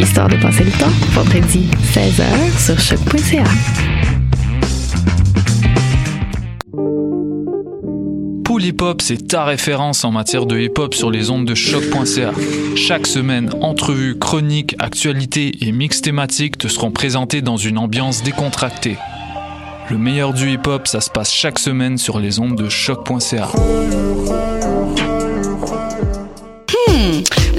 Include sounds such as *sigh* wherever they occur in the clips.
Histoire de passer le temps, vendredi 16h sur choc.ca. Pool Hip Hop, c'est ta référence en matière de hip hop sur les ondes de choc.ca. Chaque semaine, entrevues, chroniques, actualités et mix thématiques te seront présentés dans une ambiance décontractée. Le meilleur du hip hop, ça se passe chaque semaine sur les ondes de choc.ca.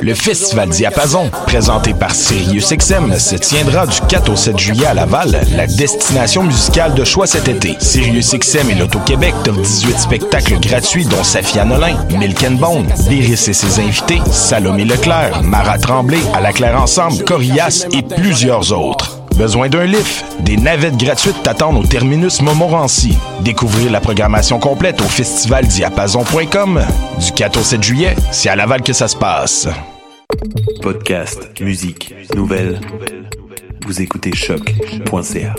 Le Festival Diapason, présenté par SiriusXM, se tiendra du 4 au 7 juillet à Laval, la destination musicale de choix cet été. SiriusXM et l'Auto-Québec t'offrent 18 spectacles gratuits dont Safia Nolin, Milk and Bone, et ses invités, Salomé Leclerc, Mara Tremblay, À la Claire Ensemble, Corias et plusieurs autres. Besoin d'un lift? Des navettes gratuites t'attendent au terminus Montmorency. Découvrir la programmation complète au festivaldiapason.com. Du 4 au 7 juillet, c'est à Laval que ça se passe. Podcast, musique, nouvelles. Vous écoutez choc.ca.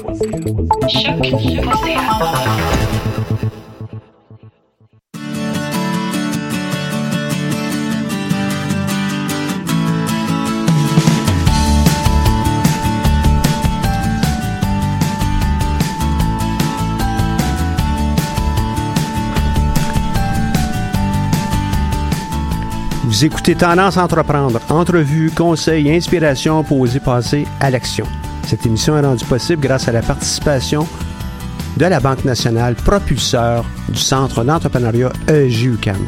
Vous écoutez Tendance Entreprendre, entrevues, conseils, inspiration pour oser passer à l'action. Cette émission est rendue possible grâce à la participation de la Banque nationale, propulseur du Centre d'entrepreneuriat EJUCAM.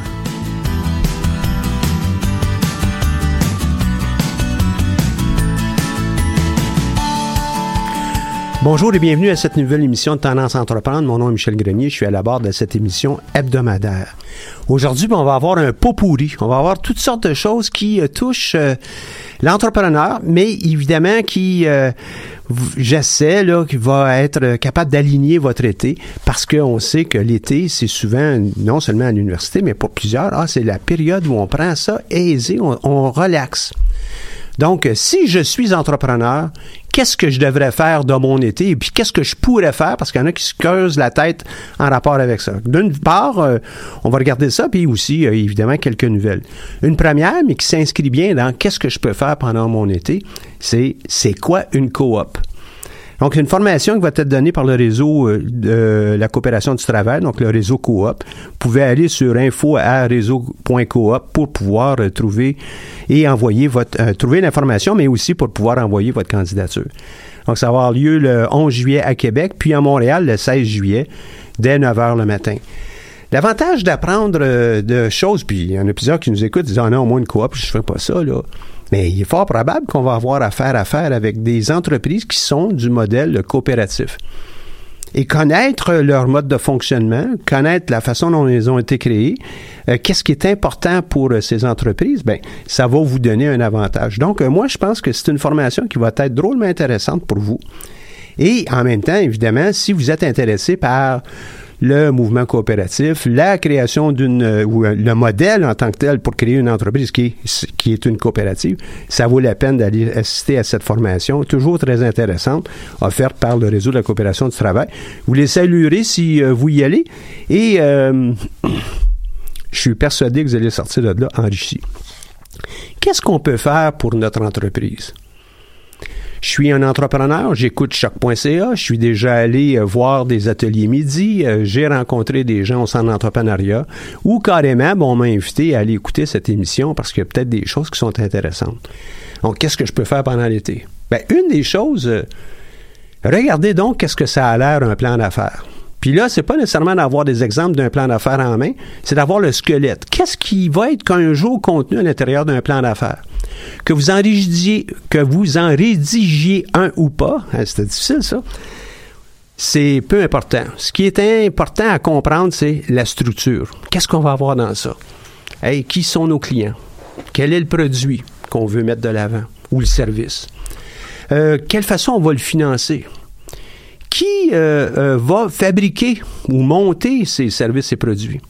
Bonjour et bienvenue à cette nouvelle émission de Tendance Entreprendre. Mon nom est Michel Grenier, je suis à la barre de cette émission hebdomadaire. Aujourd'hui, ben, on va avoir un pot pourri. On va avoir toutes sortes de choses qui euh, touchent euh, l'entrepreneur, mais évidemment qui, euh, j'essaie, qui va être euh, capable d'aligner votre été parce qu'on sait que l'été, c'est souvent, non seulement à l'université, mais pour plusieurs, ah, c'est la période où on prend ça aisé, on, relaxe. Donc, si je suis entrepreneur, qu'est-ce que je devrais faire dans mon été et puis qu'est-ce que je pourrais faire parce qu'il y en a qui se creusent la tête en rapport avec ça. D'une part, euh, on va regarder ça puis aussi, euh, évidemment, quelques nouvelles. Une première, mais qui s'inscrit bien dans qu'est-ce que je peux faire pendant mon été, c'est c'est quoi une coop? Donc, une formation qui va être donnée par le réseau euh, de la coopération du travail, donc le réseau coop. Vous pouvez aller sur info à réseau.coop pour pouvoir euh, trouver et envoyer votre, euh, trouver l'information, mais aussi pour pouvoir envoyer votre candidature. Donc, ça va avoir lieu le 11 juillet à Québec, puis à Montréal le 16 juillet, dès 9 h le matin. L'avantage d'apprendre de choses, puis il y en a plusieurs qui nous écoutent, disant ah non, moi une coop, je fais pas ça, là. Mais il est fort probable qu'on va avoir affaire à faire avec des entreprises qui sont du modèle coopératif. Et connaître leur mode de fonctionnement, connaître la façon dont ils ont été créés, euh, qu'est-ce qui est important pour euh, ces entreprises, ben ça va vous donner un avantage. Donc euh, moi je pense que c'est une formation qui va être drôlement intéressante pour vous. Et en même temps, évidemment, si vous êtes intéressé par le mouvement coopératif, la création d'une euh, ou euh, le modèle en tant que tel pour créer une entreprise qui est, qui est une coopérative, ça vaut la peine d'aller assister à cette formation, toujours très intéressante, offerte par le réseau de la coopération du travail. Vous les saluerez si euh, vous y allez et euh, *clears throat* je suis persuadé que vous allez sortir de là enrichi. Qu'est-ce qu'on peut faire pour notre entreprise? Je suis un entrepreneur, j'écoute choc.ca, je suis déjà allé euh, voir des ateliers midi, euh, j'ai rencontré des gens au centre d'entrepreneuriat ou carrément, bon, on m'a invité à aller écouter cette émission parce qu'il y a peut-être des choses qui sont intéressantes. Donc, qu'est-ce que je peux faire pendant l'été? Ben, une des choses, euh, Regardez donc qu'est-ce que ça a l'air un plan d'affaires. Puis là, c'est pas nécessairement d'avoir des exemples d'un plan d'affaires en main, c'est d'avoir le squelette. Qu'est-ce qui va être qu'un jour contenu à l'intérieur d'un plan d'affaires? Que vous en rédigiez, que vous en un ou pas, hein, c'était difficile ça, c'est peu important. Ce qui est important à comprendre, c'est la structure. Qu'est-ce qu'on va avoir dans ça? Hey, qui sont nos clients? Quel est le produit qu'on veut mettre de l'avant ou le service? Euh, quelle façon on va le financer? Qui euh, euh, va fabriquer ou monter ces services et produits?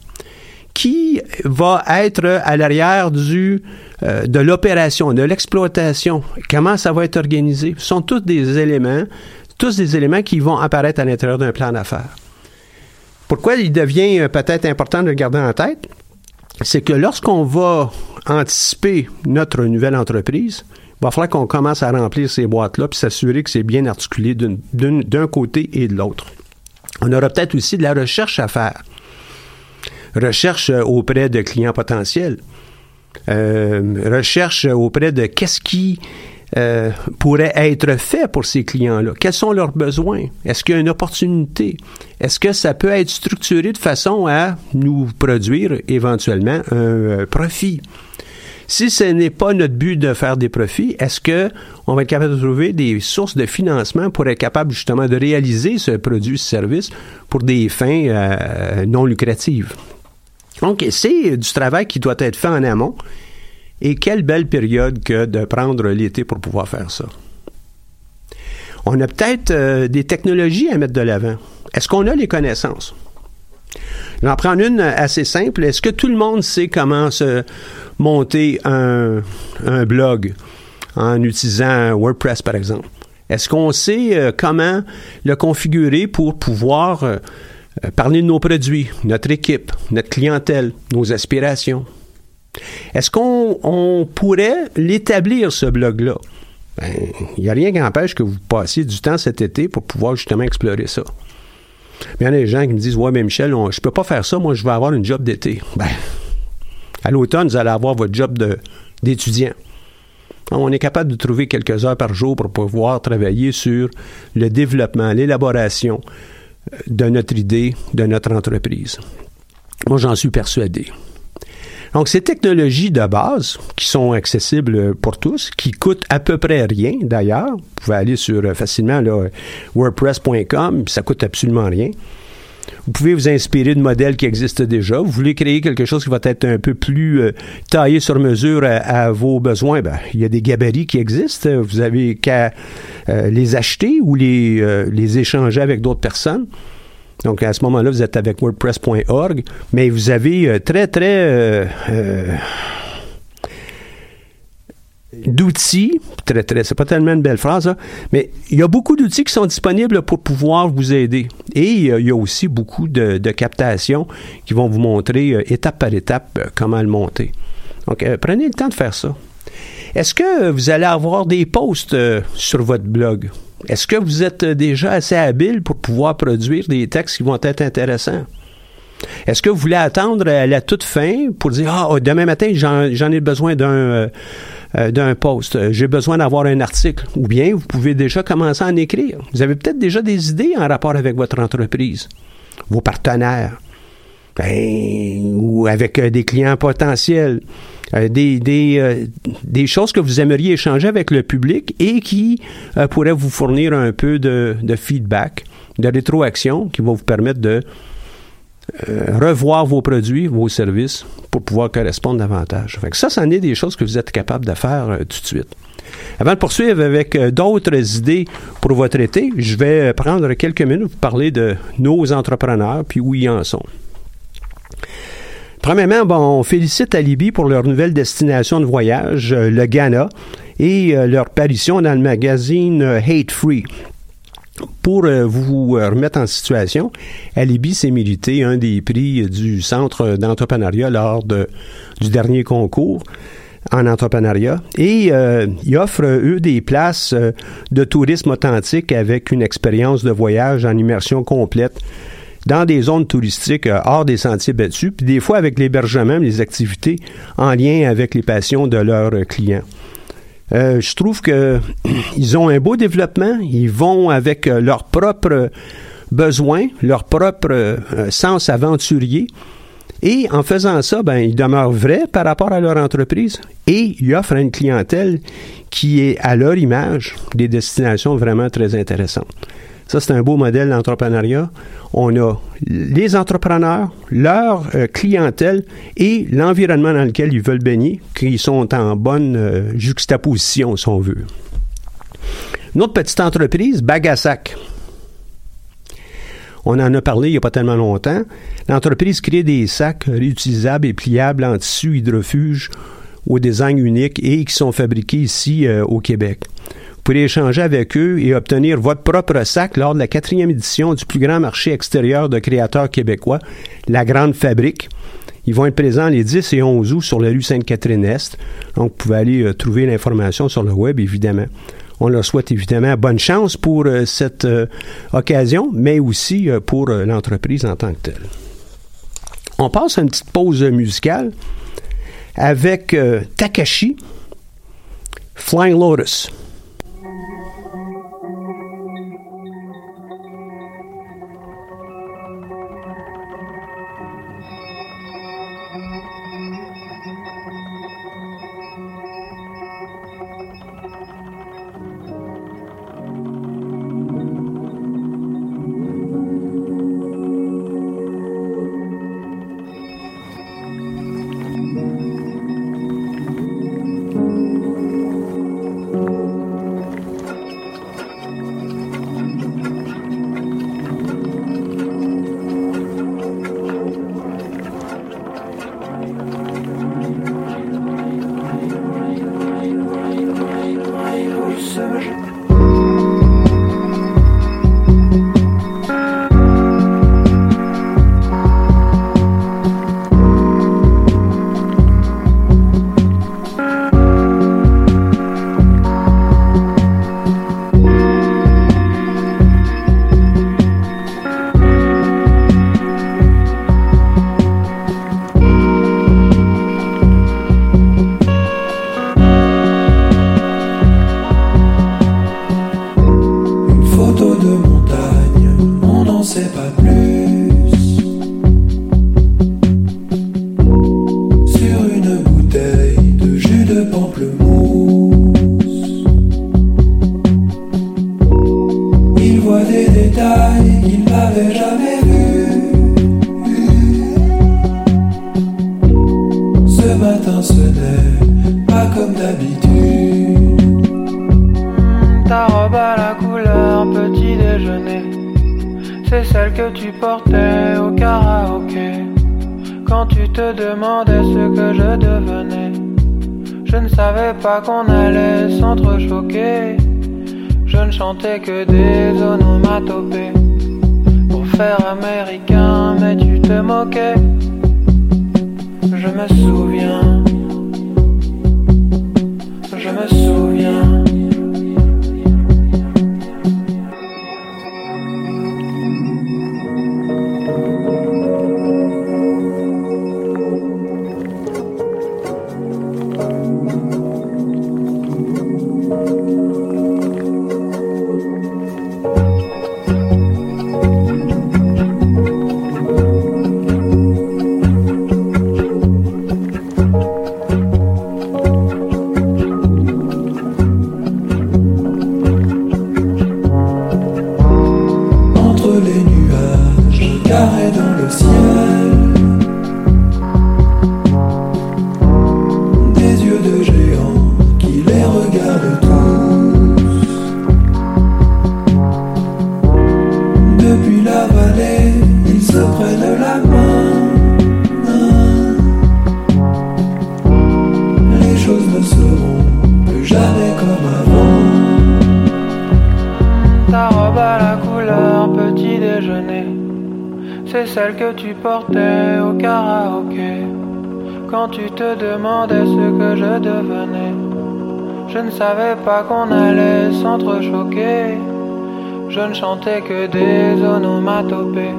Qui va être à l'arrière du de l'opération, de l'exploitation? Comment ça va être organisé? Ce sont tous des éléments, tous des éléments qui vont apparaître à l'intérieur d'un plan d'affaires. Pourquoi il devient peut-être important de le garder en tête? C'est que lorsqu'on va anticiper notre nouvelle entreprise, va falloir qu'on commence à remplir ces boîtes-là puis s'assurer que c'est bien articulé d'un côté et de l'autre. On aura peut-être aussi de la recherche à faire. Recherche auprès de clients potentiels. Euh, recherche auprès de qu'est-ce qui euh, pourrait être fait pour ces clients-là? Quels sont leurs besoins? Est-ce qu'il y a une opportunité? Est-ce que ça peut être structuré de façon à nous produire éventuellement un euh, profit? Si ce n'est pas notre but de faire des profits, est-ce que on va être capable de trouver des sources de financement pour être capable justement de réaliser ce produit, ce service pour des fins euh, non lucratives? Donc, c'est du travail qui doit être fait en amont. Et quelle belle période que de prendre l'été pour pouvoir faire ça. On a peut-être euh, des technologies à mettre de l'avant. Est-ce qu'on a les connaissances? Je vais en prendre une assez simple. Est-ce que tout le monde sait comment se monter un, blog en utilisant WordPress, par exemple? Est-ce qu'on sait euh, comment le configurer pour pouvoir euh, parler de nos produits, notre équipe, notre clientèle, nos aspirations? Est-ce qu'on pourrait l'établir, ce blog-là? Ben, il n'y a rien qui empêche que vous passiez du temps cet été pour pouvoir justement explorer ça. Il y en a des gens qui me disent Ouais, mais Michel, je je peux pas faire ça, moi je vais avoir une job d'été. Ben, à l'automne, vous allez avoir votre job d'étudiant. On est capable de trouver quelques heures par jour pour pouvoir travailler sur le développement, l'élaboration euh, de notre idée, de notre entreprise. Moi, j'en suis persuadé. Donc, ces technologies de base, qui sont accessibles pour tous, qui coûtent à peu près rien d'ailleurs, vous pouvez aller sur euh, facilement wordpress.com, ça coûte absolument rien. Vous pouvez vous inspirer de modèles qui existent déjà. Vous voulez créer quelque chose qui va être un peu plus euh, taillé sur mesure à, vos besoins. Ben, il y a des gabarits qui existent. Vous avez qu'à euh, les acheter ou les, les échanger avec d'autres personnes. Donc, à ce moment-là, vous êtes avec WordPress.org, mais vous avez euh, très, très euh, euh, d'outils, très, très, c'est pas tellement une belle phrase, mais il y a beaucoup d'outils qui sont disponibles pour pouvoir vous aider. Et il y a aussi beaucoup de, de captations qui vont vous montrer étape par étape comment le monter. Donc, prenez le temps de faire ça. Est-ce que vous allez avoir des posts sur votre blog? Est-ce que vous êtes déjà assez habile pour pouvoir produire des textes qui vont être intéressants? Est-ce que vous voulez attendre à la toute fin pour dire Ah, oh, demain matin, j'en ai besoin d'un euh, euh, d'un post, j'ai besoin d'avoir un article? Ou bien vous pouvez déjà commencer à en écrire. Vous avez peut-être déjà des idées en rapport avec votre entreprise, vos partenaires, ben, ou avec euh, des clients potentiels. Euh, des, euh, des, choses que vous aimeriez échanger avec le public et qui euh, pourraient vous fournir un peu de, feedback, de rétroaction qui va vous permettre de revoir vos produits, vos services pour pouvoir correspondre davantage. Que ça, c'en est des choses que vous êtes capable de faire tout de suite. Avant de poursuivre avec d'autres idées pour votre été, je vais prendre quelques minutes pour parler de nos entrepreneurs puis où ils en sont. Premièrement, bon, on félicite Alibi pour leur nouvelle destination de voyage, euh, le Ghana, et euh, leur parution dans le magazine euh, Hate Free. Pour vous remettre en situation, Alibi s'est mérité un des prix du Centre d'entrepreneuriat lors du dernier concours en entrepreneuriat et ils offrent, eux, des places de tourisme authentique avec une expérience de voyage en immersion complète dans des zones touristiques euh, hors des sentiers battus, puis des fois avec l'hébergement, les activités en lien avec les passions de leurs clients. Euh, je trouve que *clears throat* ils ont un beau développement. Ils vont avec euh, leurs propres besoins, leur propre euh, sens aventurier. Et en faisant ça, ben, ils demeurent vrais par rapport à leur entreprise et ils offrent une clientèle qui est à leur image des destinations vraiment très intéressantes. Ça, c'est un beau modèle d'entrepreneuriat. On a les entrepreneurs, leur euh, clientèle et l'environnement dans lequel ils veulent baigner, qui sont en bonne euh, juxtaposition, si on veut. Une autre petite entreprise, Bagassac. On en a parlé il n'y a pas tellement longtemps. L'entreprise crée des sacs réutilisables et pliables en tissu hydrofuge au design unique et qui sont fabriqués ici euh, au Québec. Pourrez échanger avec eux et obtenir votre propre sac lors de la quatrième édition du plus grand marché extérieur de créateurs québécois, la Grande Fabrique. Ils vont être présents les 10 et 11 août sur la rue Sainte-Catherine-Est. Donc, vous pouvez aller euh, trouver l'information sur le web, évidemment. On leur souhaite évidemment bonne chance pour euh, cette euh, occasion, mais aussi pour l'entreprise en tant que telle. On passe à une petite pause musicale avec Takashi, Flying Lotus. C'est celle que tu portais au karaoké. Quand tu te demandais ce que je devenais, je ne savais pas qu'on allait s'entrechoquer. Je ne chantais que des onomatopées pour faire américain, mais tu te moquais. Je me souviens. Savais pas qu'on allait s'entrechoquer. Je ne chantais que des onomatopées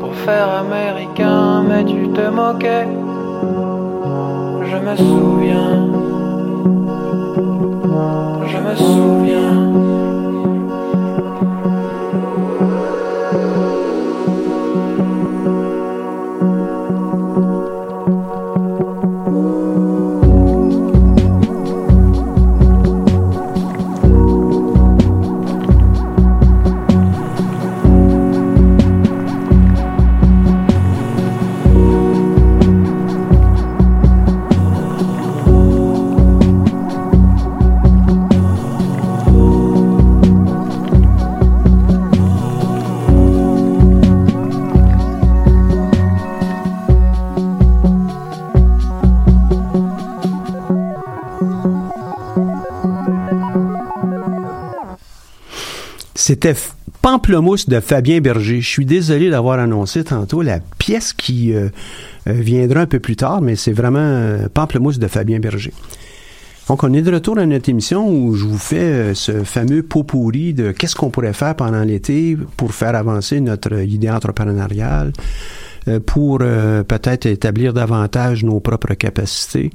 pour faire américain, mais tu te moquais. Je me souviens C'était Pamplemousse de Fabien Berger. Je suis désolé d'avoir annoncé tantôt la pièce qui euh, euh, viendra un peu plus tard, mais c'est vraiment euh, Pamplemousse de Fabien Berger. Donc, on est de retour à notre émission où je vous fais ce fameux pot pourri de qu'est-ce qu'on pourrait faire pendant l'été pour faire avancer notre idée entrepreneuriale, pour euh, peut-être établir davantage nos propres capacités.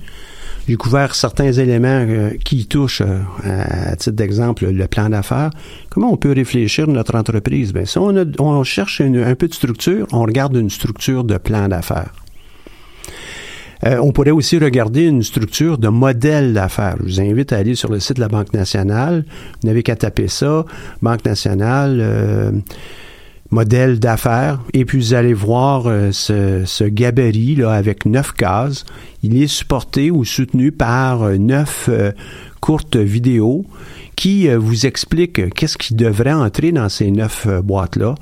J'ai couvert certains éléments euh, qui touchent, euh, à, à titre d'exemple, le plan d'affaires. Comment on peut réfléchir notre entreprise? Bien, si on, a- on cherche une- un peu de structure, on regarde une structure de plan d'affaires. Euh, on pourrait aussi regarder une structure de modèle d'affaires. Je vous invite à aller sur le site de la Banque nationale. Vous n'avez qu'à taper ça, Banque nationale, euh, modèle d'affaires, et puis vous allez voir euh, ce, gabarit là avec neuf cases. Il est supporté ou soutenu par euh, neuf euh, courtes vidéos qui vous expliquent qu'est-ce qui devrait entrer dans ces neuf boîtes-là.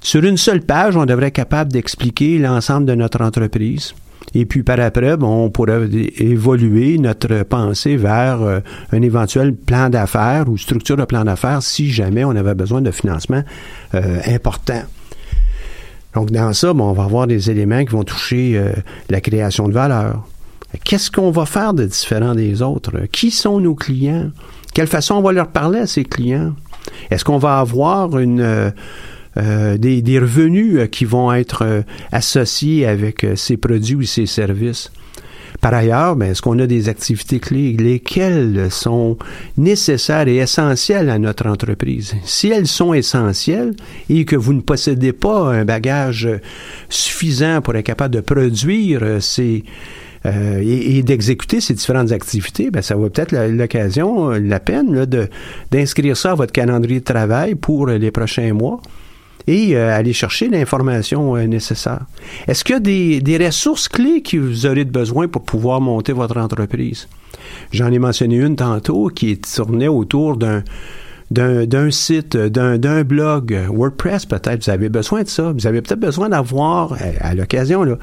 Sur une seule page, on devrait être capable d'expliquer l'ensemble de notre entreprise. Et puis par après, bon, on pourrait é- évoluer notre pensée vers euh, un éventuel plan d'affaires ou structure de plan d'affaires si jamais on avait besoin de financement euh, important. Donc dans ça, bon, on va avoir des éléments qui vont toucher euh, la création de valeur. Qu'est-ce qu'on va faire de différent des autres? Qui sont nos clients? Quelle façon on va leur parler à ces clients? Est-ce qu'on va avoir une, euh, des, des revenus euh, qui vont être euh, associés avec ces produits ou ces services? Par ailleurs, ben, est-ce qu'on a des activités clés, lesquelles sont nécessaires et essentielles à notre entreprise? Si elles sont essentielles et que vous ne possédez pas un bagage suffisant pour être capable de produire ces, euh, et, d'exécuter ces différentes activités, ben, ça vaut peut-être l'occasion, la peine là, de, d'inscrire ça à votre calendrier de travail pour les prochains mois et euh, aller chercher l'information euh, nécessaire. Est-ce qu'il y a des, des ressources clés que vous aurez de besoin pour pouvoir monter votre entreprise? J'en ai mentionné une tantôt qui tournait autour d'un d'un, site, d'un, blog, euh, WordPress peut-être, vous avez besoin de ça. Vous avez peut-être besoin d'avoir, à, à l'occasion, là,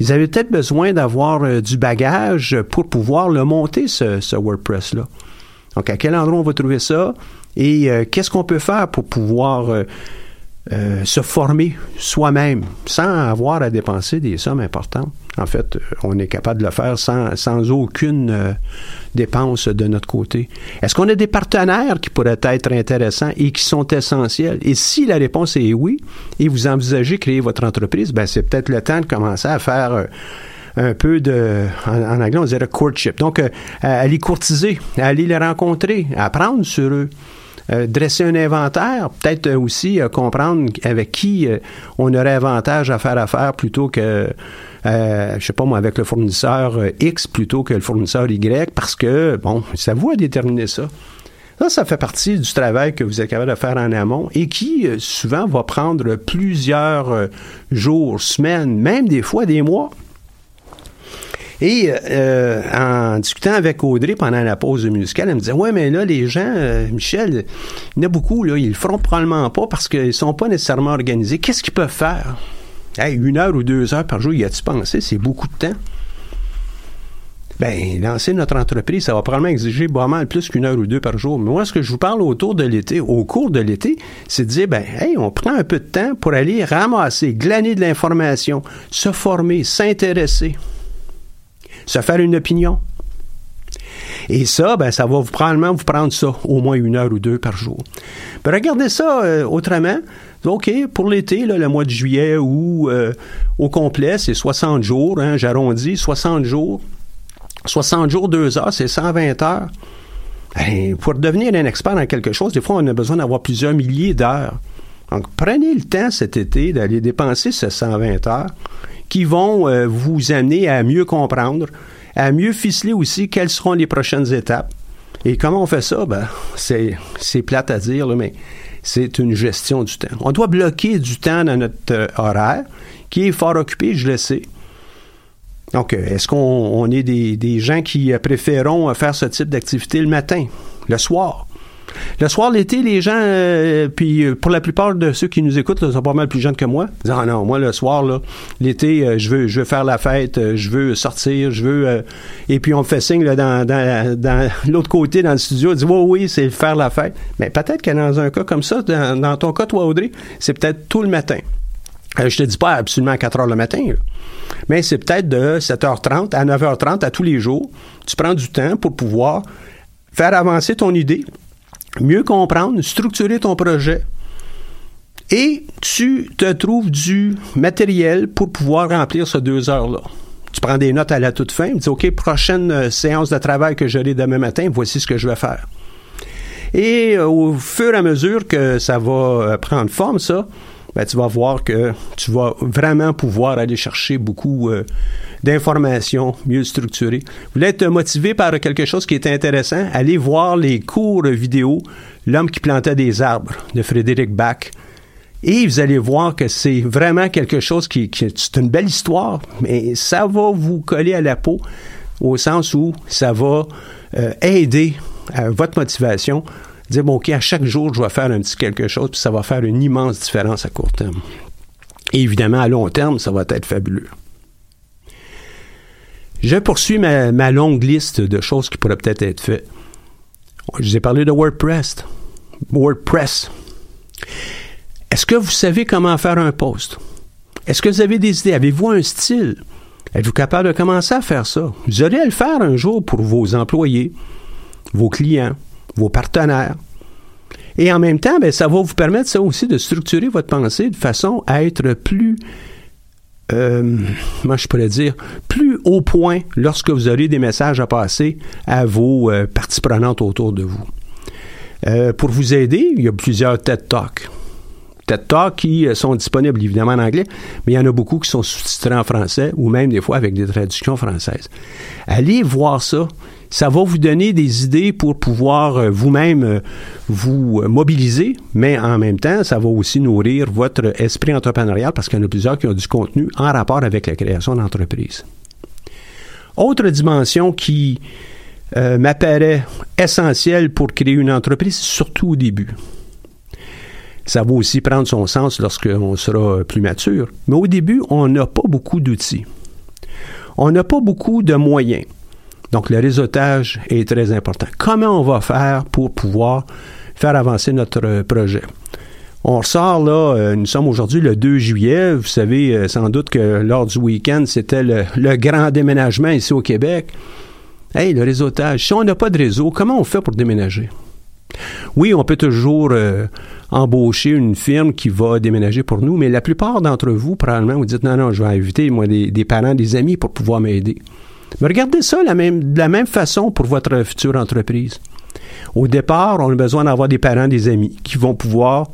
vous avez peut-être besoin d'avoir euh, du bagage pour pouvoir le monter, ce, ce WordPress-là. Donc, à quel endroit on va trouver ça et euh, qu'est-ce qu'on peut faire pour pouvoir euh, se former soi-même sans avoir à dépenser des sommes importantes. En fait, euh, on est capable de le faire sans, sans aucune euh, dépense de notre côté. Est-ce qu'on a des partenaires qui pourraient être intéressants et qui sont essentiels? Et si la réponse est oui, et vous envisagez créer votre entreprise, ben c'est peut-être le temps de commencer à faire un peu de, en, anglais, on dirait courtship. Donc, à, les courtiser, à aller les rencontrer, à apprendre sur eux. Euh, dresser un inventaire, peut-être euh, aussi euh, comprendre avec qui on aurait avantage à faire affaire plutôt que, euh, je sais pas moi, avec le fournisseur X plutôt que le fournisseur Y, parce que, bon, à vous à déterminer ça. Ça, ça fait partie du travail que vous êtes capable de faire en amont et qui, souvent, va prendre plusieurs jours, semaines, même des fois des mois. Et euh, en discutant avec Audrey pendant la pause musicale, elle me disait Ouais, mais là, les gens, euh, Michel, il y en a beaucoup, là, ils le feront probablement pas parce qu'ils sont pas nécessairement organisés. Qu'est-ce qu'ils peuvent faire? Hey, une heure ou deux heures par jour, y a-tu pensé? C'est beaucoup de temps. Ben, lancer notre entreprise, ça va probablement exiger pas mal plus qu'une heure ou deux par jour. Mais moi, ce que je vous parle autour de l'été, au cours de l'été, c'est de dire, ben, on prend un peu de temps pour aller ramasser, glaner de l'information, se former, s'intéresser, se faire une opinion. Et ça, ben, ça va vous, probablement vous prendre ça, au moins une heure ou deux par jour. Ben, regardez ça euh, autrement. OK, pour l'été, le mois de juillet ou euh, au complet, c'est 60 jours, hein, j'arrondis, 60 jours. 60 jours, 2 heures, c'est 120 heures. Pour devenir un expert dans quelque chose, des fois, on a besoin d'avoir plusieurs milliers d'heures. Donc, prenez le temps cet été d'aller dépenser ces 120 heures qui vont euh, vous amener à mieux comprendre, à mieux ficeler aussi quelles seront les prochaines étapes. Et comment on fait ça? Ben, c'est, plate à dire, mais c'est une gestion du temps. On doit bloquer du temps dans notre euh, horaire, qui est fort occupé, je le sais. Donc, euh, est-ce qu'on on est des, des gens qui euh, faire ce type d'activité le matin, le soir? Le soir, l'été, les gens, euh, puis euh, pour la plupart de ceux qui nous écoutent, sont pas mal plus jeunes que moi, disent Ah non, moi le soir, l'été, euh, je veux je veux faire la fête, je veux sortir, je veux et puis on me fait signe là, dans, *laughs* l'autre côté, dans le studio, on dit Oui, oui, c'est faire la fête. Mais peut-être que dans un cas comme ça, dans, ton cas, toi, Audrey, c'est peut-être tout le matin. Je te dis pas absolument à 4 heures le matin, mais c'est peut-être de 7h30 à 9h30 à tous les jours. Tu prends du temps pour pouvoir faire avancer ton idée, mieux comprendre, structurer ton projet. Et tu te trouves du matériel pour pouvoir remplir ces deux heures-là. Tu prends des notes à la toute fin, tu dis, OK, prochaine euh, séance de travail que j'aurai demain matin, voici ce que je vais faire. Et euh, au fur et à mesure que ça va euh, prendre forme, ça, ben, tu vas voir que tu vas vraiment pouvoir aller chercher beaucoup euh, d'informations mieux structurées. Vous voulez être motivé par quelque chose qui est intéressant? Allez voir les cours vidéo L'homme qui plantait des arbres de Frédéric Bach. Et vous allez voir que c'est vraiment quelque chose qui, qui c'est une belle histoire, mais ça va vous coller à la peau au sens où ça va euh, aider à votre motivation. Dire, bon, OK, à chaque jour, je vais faire un petit quelque chose, puis ça va faire une immense différence à court terme. Et évidemment, à long terme, ça va être fabuleux. Je poursuis ma, longue liste de choses qui pourraient peut-être être faites. Je vous ai parlé de WordPress. WordPress. Est-ce que vous savez comment faire un post? Est-ce que vous avez des idées? Avez-vous un style? Êtes-vous capable de commencer à faire ça? Vous allez le faire un jour pour vos employés, vos clients, vos partenaires. Et en même temps, ben, ça va vous permettre ça aussi de structurer votre pensée de façon à être plus, euh, moi je pourrais dire, plus au point lorsque vous aurez des messages à passer à vos euh, parties prenantes autour de vous. Euh, pour vous aider, il y a plusieurs TED Talks. TED qui euh, sont disponibles évidemment en anglais, mais il y en a beaucoup qui sont sous-titrés en français ou même des fois avec des traductions françaises. Allez voir ça. Ça va vous donner des idées pour pouvoir euh, vous-même euh, vous mobiliser, mais en même temps, ça va aussi nourrir votre esprit entrepreneurial parce qu'il y en a plusieurs qui ont du contenu en rapport avec la création d'entreprise. Autre dimension qui m'apparaît essentielle pour créer une entreprise, surtout au début. Ça va aussi prendre son sens lorsqu'on sera plus mature. Mais au début, on n'a pas beaucoup d'outils. On n'a pas beaucoup de moyens. Donc, le réseautage est très important. Comment on va faire pour pouvoir faire avancer notre projet? On ressort là, euh, nous sommes aujourd'hui le 2 juillet. Vous savez euh, sans doute que lors du week-end, c'était le, grand déménagement ici au Québec. Hey, le réseautage. Si on n'a pas de réseau, comment on fait pour déménager? Oui, on peut toujours euh, embaucher une firme qui va déménager pour nous, mais la plupart d'entre vous, probablement, vous dites non, non, je vais inviter moi des, parents, des amis pour pouvoir m'aider. Mais regardez ça la même, de la même façon pour votre future entreprise. Au départ, on a besoin d'avoir des parents, des amis qui vont pouvoir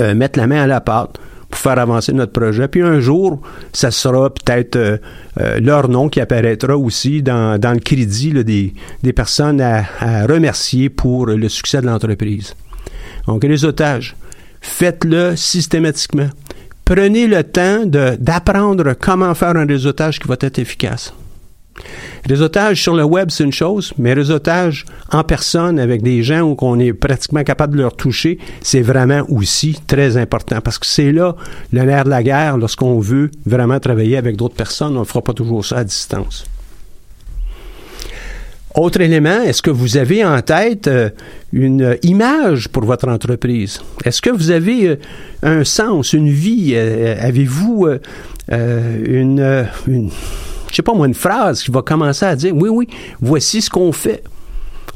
euh, mettre la main à la pâte pour faire avancer notre projet. Puis un jour, ça sera peut-être euh, euh, leur nom qui apparaîtra aussi dans, dans le crédit des, des personnes à remercier pour le succès de l'entreprise. Donc, les otages, faites-le systématiquement. Prenez le temps d'apprendre comment faire un réseautage qui va être efficace. Réseautage sur le web, c'est une chose, mais réseautage en personne avec des gens où on est pratiquement capable de leur toucher, c'est vraiment aussi très important parce que c'est là le nerf de la guerre lorsqu'on veut vraiment travailler avec d'autres personnes. On ne fera pas toujours ça à distance. Autre élément, est-ce que vous avez en tête euh, une image pour votre entreprise? Est-ce que vous avez euh, un sens, une vie? Euh, Avez-vous une, une, je sais pas moi, une phrase qui va commencer à dire, oui, oui, voici ce qu'on fait?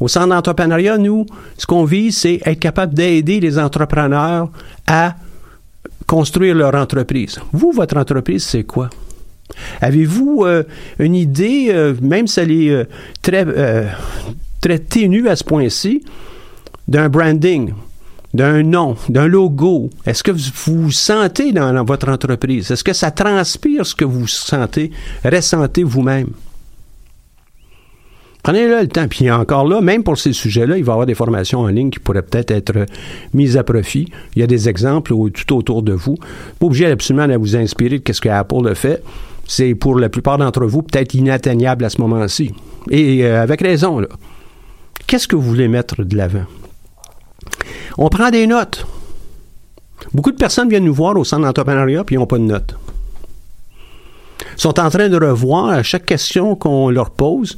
Au centre d'entrepreneuriat, nous, ce qu'on vise, c'est être capable d'aider les entrepreneurs à construire leur entreprise. Vous, votre entreprise, c'est quoi? Avez-vous euh, une idée, euh, même si elle est euh, très, très ténue à ce point-ci, d'un branding, d'un nom, d'un logo? Est-ce que vous vous sentez dans, votre entreprise? Est-ce que ça transpire ce que vous sentez, ressentez vous-même? Prenez-le le temps. Puis encore là, même pour ces sujets-là, il va y avoir des formations en ligne qui pourraient peut-être être mises à profit. Il y a des exemples tout autour de vous. Pas obligé absolument de vous inspirer de ce que Apple a fait. C'est pour la plupart d'entre vous peut-être inatteignable à ce moment-ci. Et euh, avec raison, là. Qu'est-ce que vous voulez mettre de l'avant? On prend des notes. Beaucoup de personnes viennent nous voir au centre d'entrepreneuriat puis ils n'ont pas de notes. Ils sont en train de revoir à chaque question qu'on leur pose.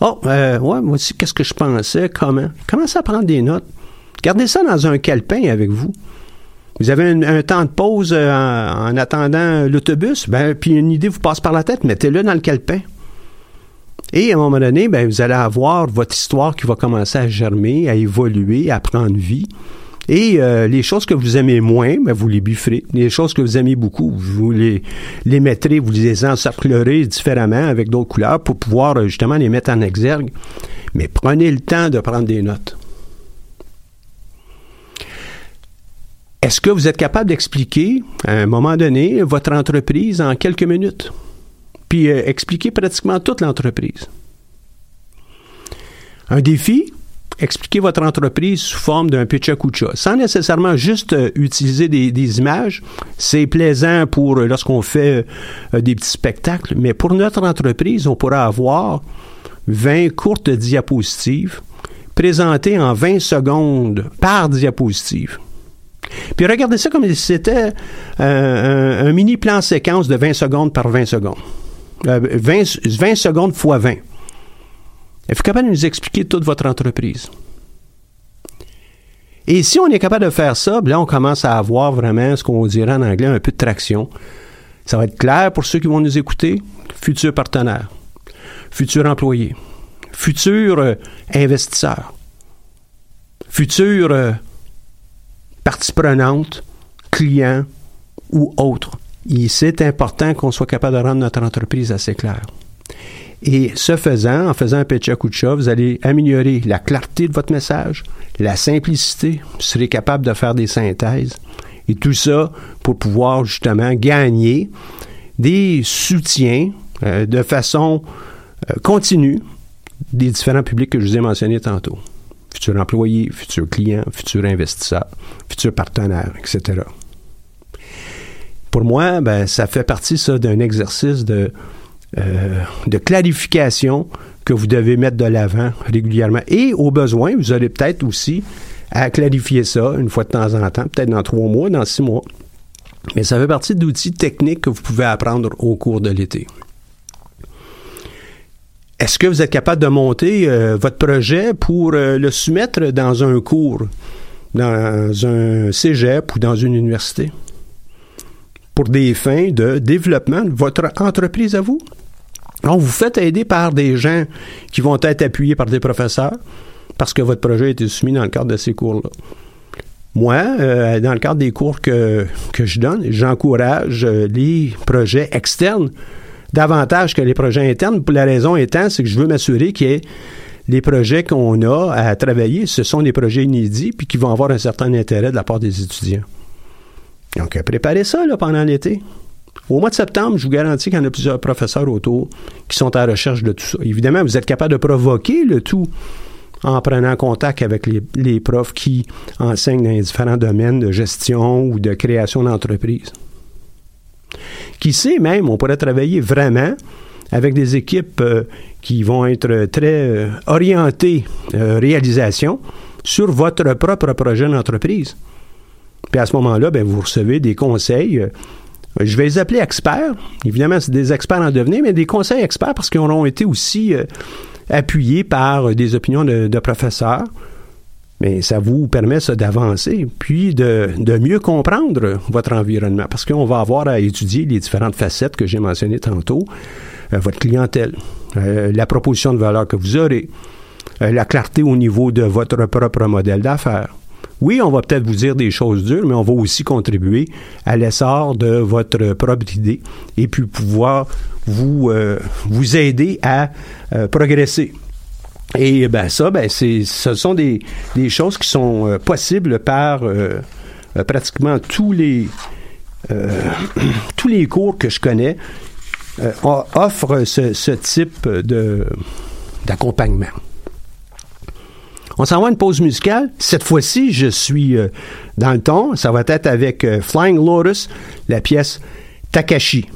Oh, euh, ouais, moi aussi, qu'est-ce que je pensais, comment? Commencez à prendre des notes? Gardez ça dans un calepin avec vous. Vous avez un, temps de pause euh, en, en attendant l'autobus, ben, puis une idée vous passe par la tête, mettez-le dans le calepin. Et à un moment donné, ben, vous allez avoir votre histoire qui va commencer à germer, à évoluer, à prendre vie. Et euh, les choses que vous aimez moins, ben, vous les bifferez. Les choses que vous aimez beaucoup, vous les, les mettrez, vous les encerclerez différemment avec d'autres couleurs pour pouvoir euh, justement les mettre en exergue. Mais prenez le temps de prendre des notes. Est-ce que vous êtes capable d'expliquer, à un moment donné, votre entreprise en quelques minutes? Puis euh, expliquer pratiquement toute l'entreprise. Un défi, expliquer votre entreprise sous forme d'un pitch à kucha, sans nécessairement juste euh, utiliser des, images. C'est plaisant pour euh, lorsqu'on fait des petits spectacles, mais pour notre entreprise, on pourra avoir 20 courtes diapositives présentées en 20 secondes par diapositive. Puis regardez ça comme si c'était euh, un, mini plan séquence de 20 secondes par 20 secondes. Euh, 20, 20 secondes fois 20. Êtes-vous capable de nous expliquer toute votre entreprise? Et si on est capable de faire ça, ben là, on commence à avoir vraiment ce qu'on dirait en anglais un peu de traction. Ça va être clair pour ceux qui vont nous écouter, futurs partenaires, futurs employés, futurs euh, investisseurs, futurs parties prenantes, clients ou autres. Et c'est important qu'on soit capable de rendre notre entreprise assez claire. Et ce faisant, en faisant un pitch à coup de chat, vous allez améliorer la clarté de votre message, la simplicité, vous serez capable de faire des synthèses. Et tout ça pour pouvoir justement gagner des soutiens euh, de façon euh, continue des différents publics que je vous ai mentionnés tantôt. Futurs employés, futurs clients, futurs investisseurs, futurs partenaires, etc. Pour moi, ben, ça fait partie ça d'un exercice de, euh, de clarification que vous devez mettre de l'avant régulièrement. Et au besoin, vous aurez peut-être aussi à clarifier ça une fois de temps en temps, peut-être dans trois mois, dans six mois. Mais ça fait partie d'outils techniques que vous pouvez apprendre au cours de l'été. Est-ce que vous êtes capable de monter euh, votre projet pour euh, le soumettre dans un cours, dans un cégep ou dans une université? Pour des fins de développement de votre entreprise à vous? Donc, vous faites aider par des gens qui vont être appuyés par des professeurs parce que votre projet a été soumis dans le cadre de ces cours-là. Moi, euh, dans le cadre des cours que, je donne, j'encourage les projets externes davantage que les projets internes. Pour la raison étant, c'est que je veux m'assurer que les projets qu'on a à travailler, ce sont des projets inédits puis qui vont avoir un certain intérêt de la part des étudiants. Donc, préparez ça là, pendant l'été. Au mois de septembre, je vous garantis qu'il y en a plusieurs professeurs autour qui sont à la recherche de tout ça. Évidemment, vous êtes capable de provoquer le tout en prenant contact avec les, profs qui enseignent dans les différents domaines de gestion ou de création d'entreprise. Qui sait même, on pourrait travailler vraiment avec des équipes euh, qui vont être très euh, orientées euh, réalisation sur votre propre projet d'entreprise. Puis à ce moment-là, ben, vous recevez des conseils. je vais les appeler experts. Évidemment, c'est des experts en devenir, mais des conseils experts parce qu'ils auront été aussi appuyés par des opinions de professeurs. Mais ça vous permet d'avancer, puis de, de mieux comprendre votre environnement, parce qu'on va avoir à étudier les différentes facettes que j'ai mentionnées tantôt, euh, votre clientèle, euh, la proposition de valeur que vous aurez, euh, la clarté au niveau de votre propre modèle d'affaires. Oui, on va peut-être vous dire des choses dures, mais on va aussi contribuer à l'essor de votre propre idée et puis pouvoir vous, euh, vous aider à euh, progresser. Et ben ça, ben c'est, ce sont des, des choses qui sont euh, possibles par euh, euh, pratiquement tous les *clears throat* tous les cours que je connais offrent ce, type de d'accompagnement. On s'en va à une pause musicale. Cette fois-ci, je suis dans le ton. Ça va être avec Flying Lotus, la pièce Takashi.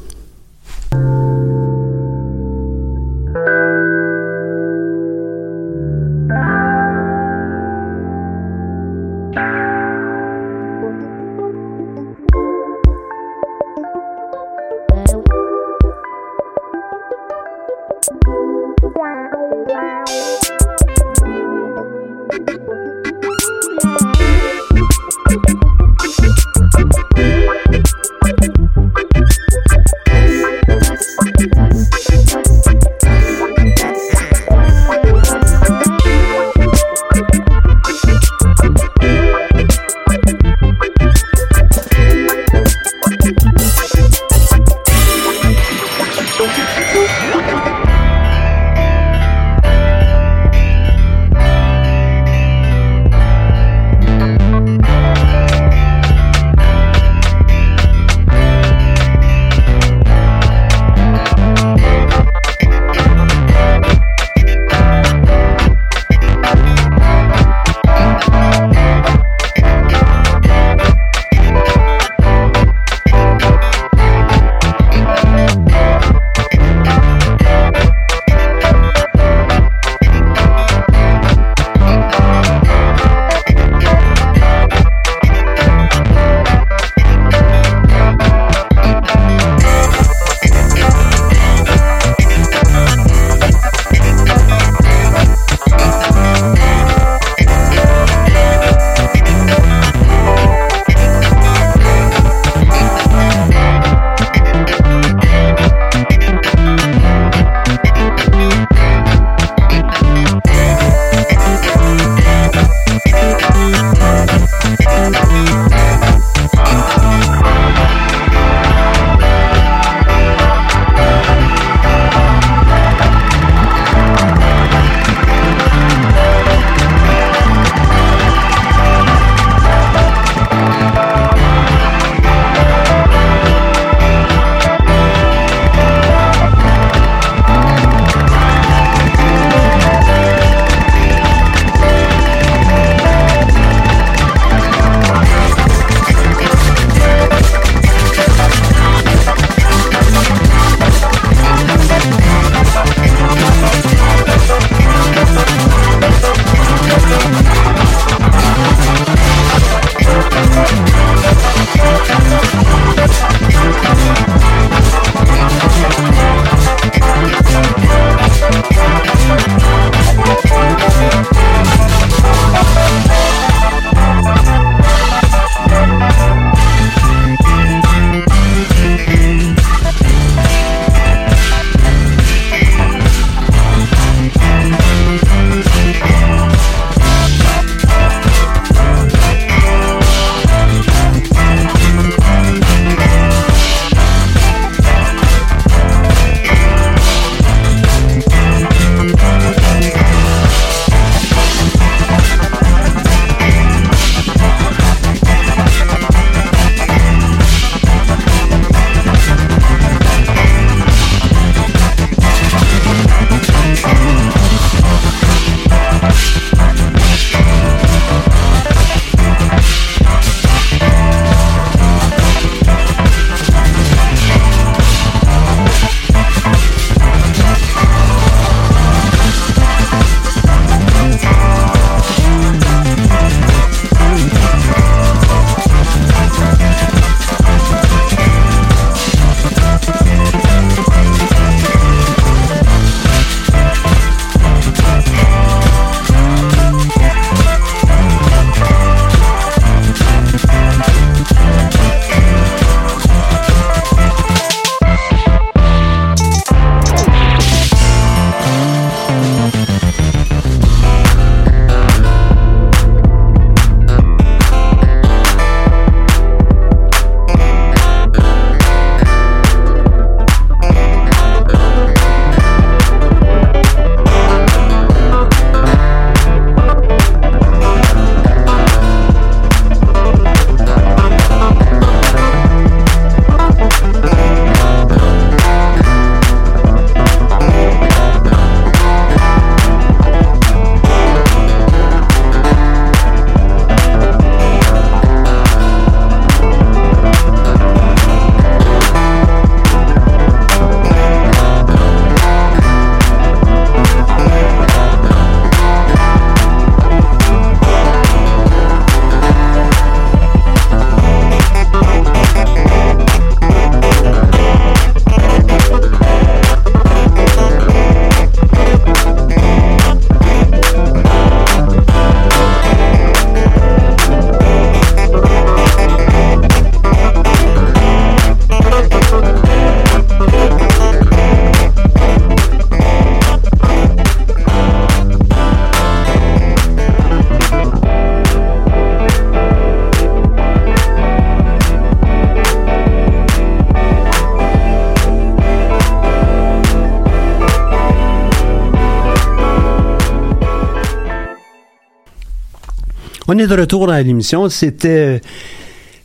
De retour à l'émission. C'était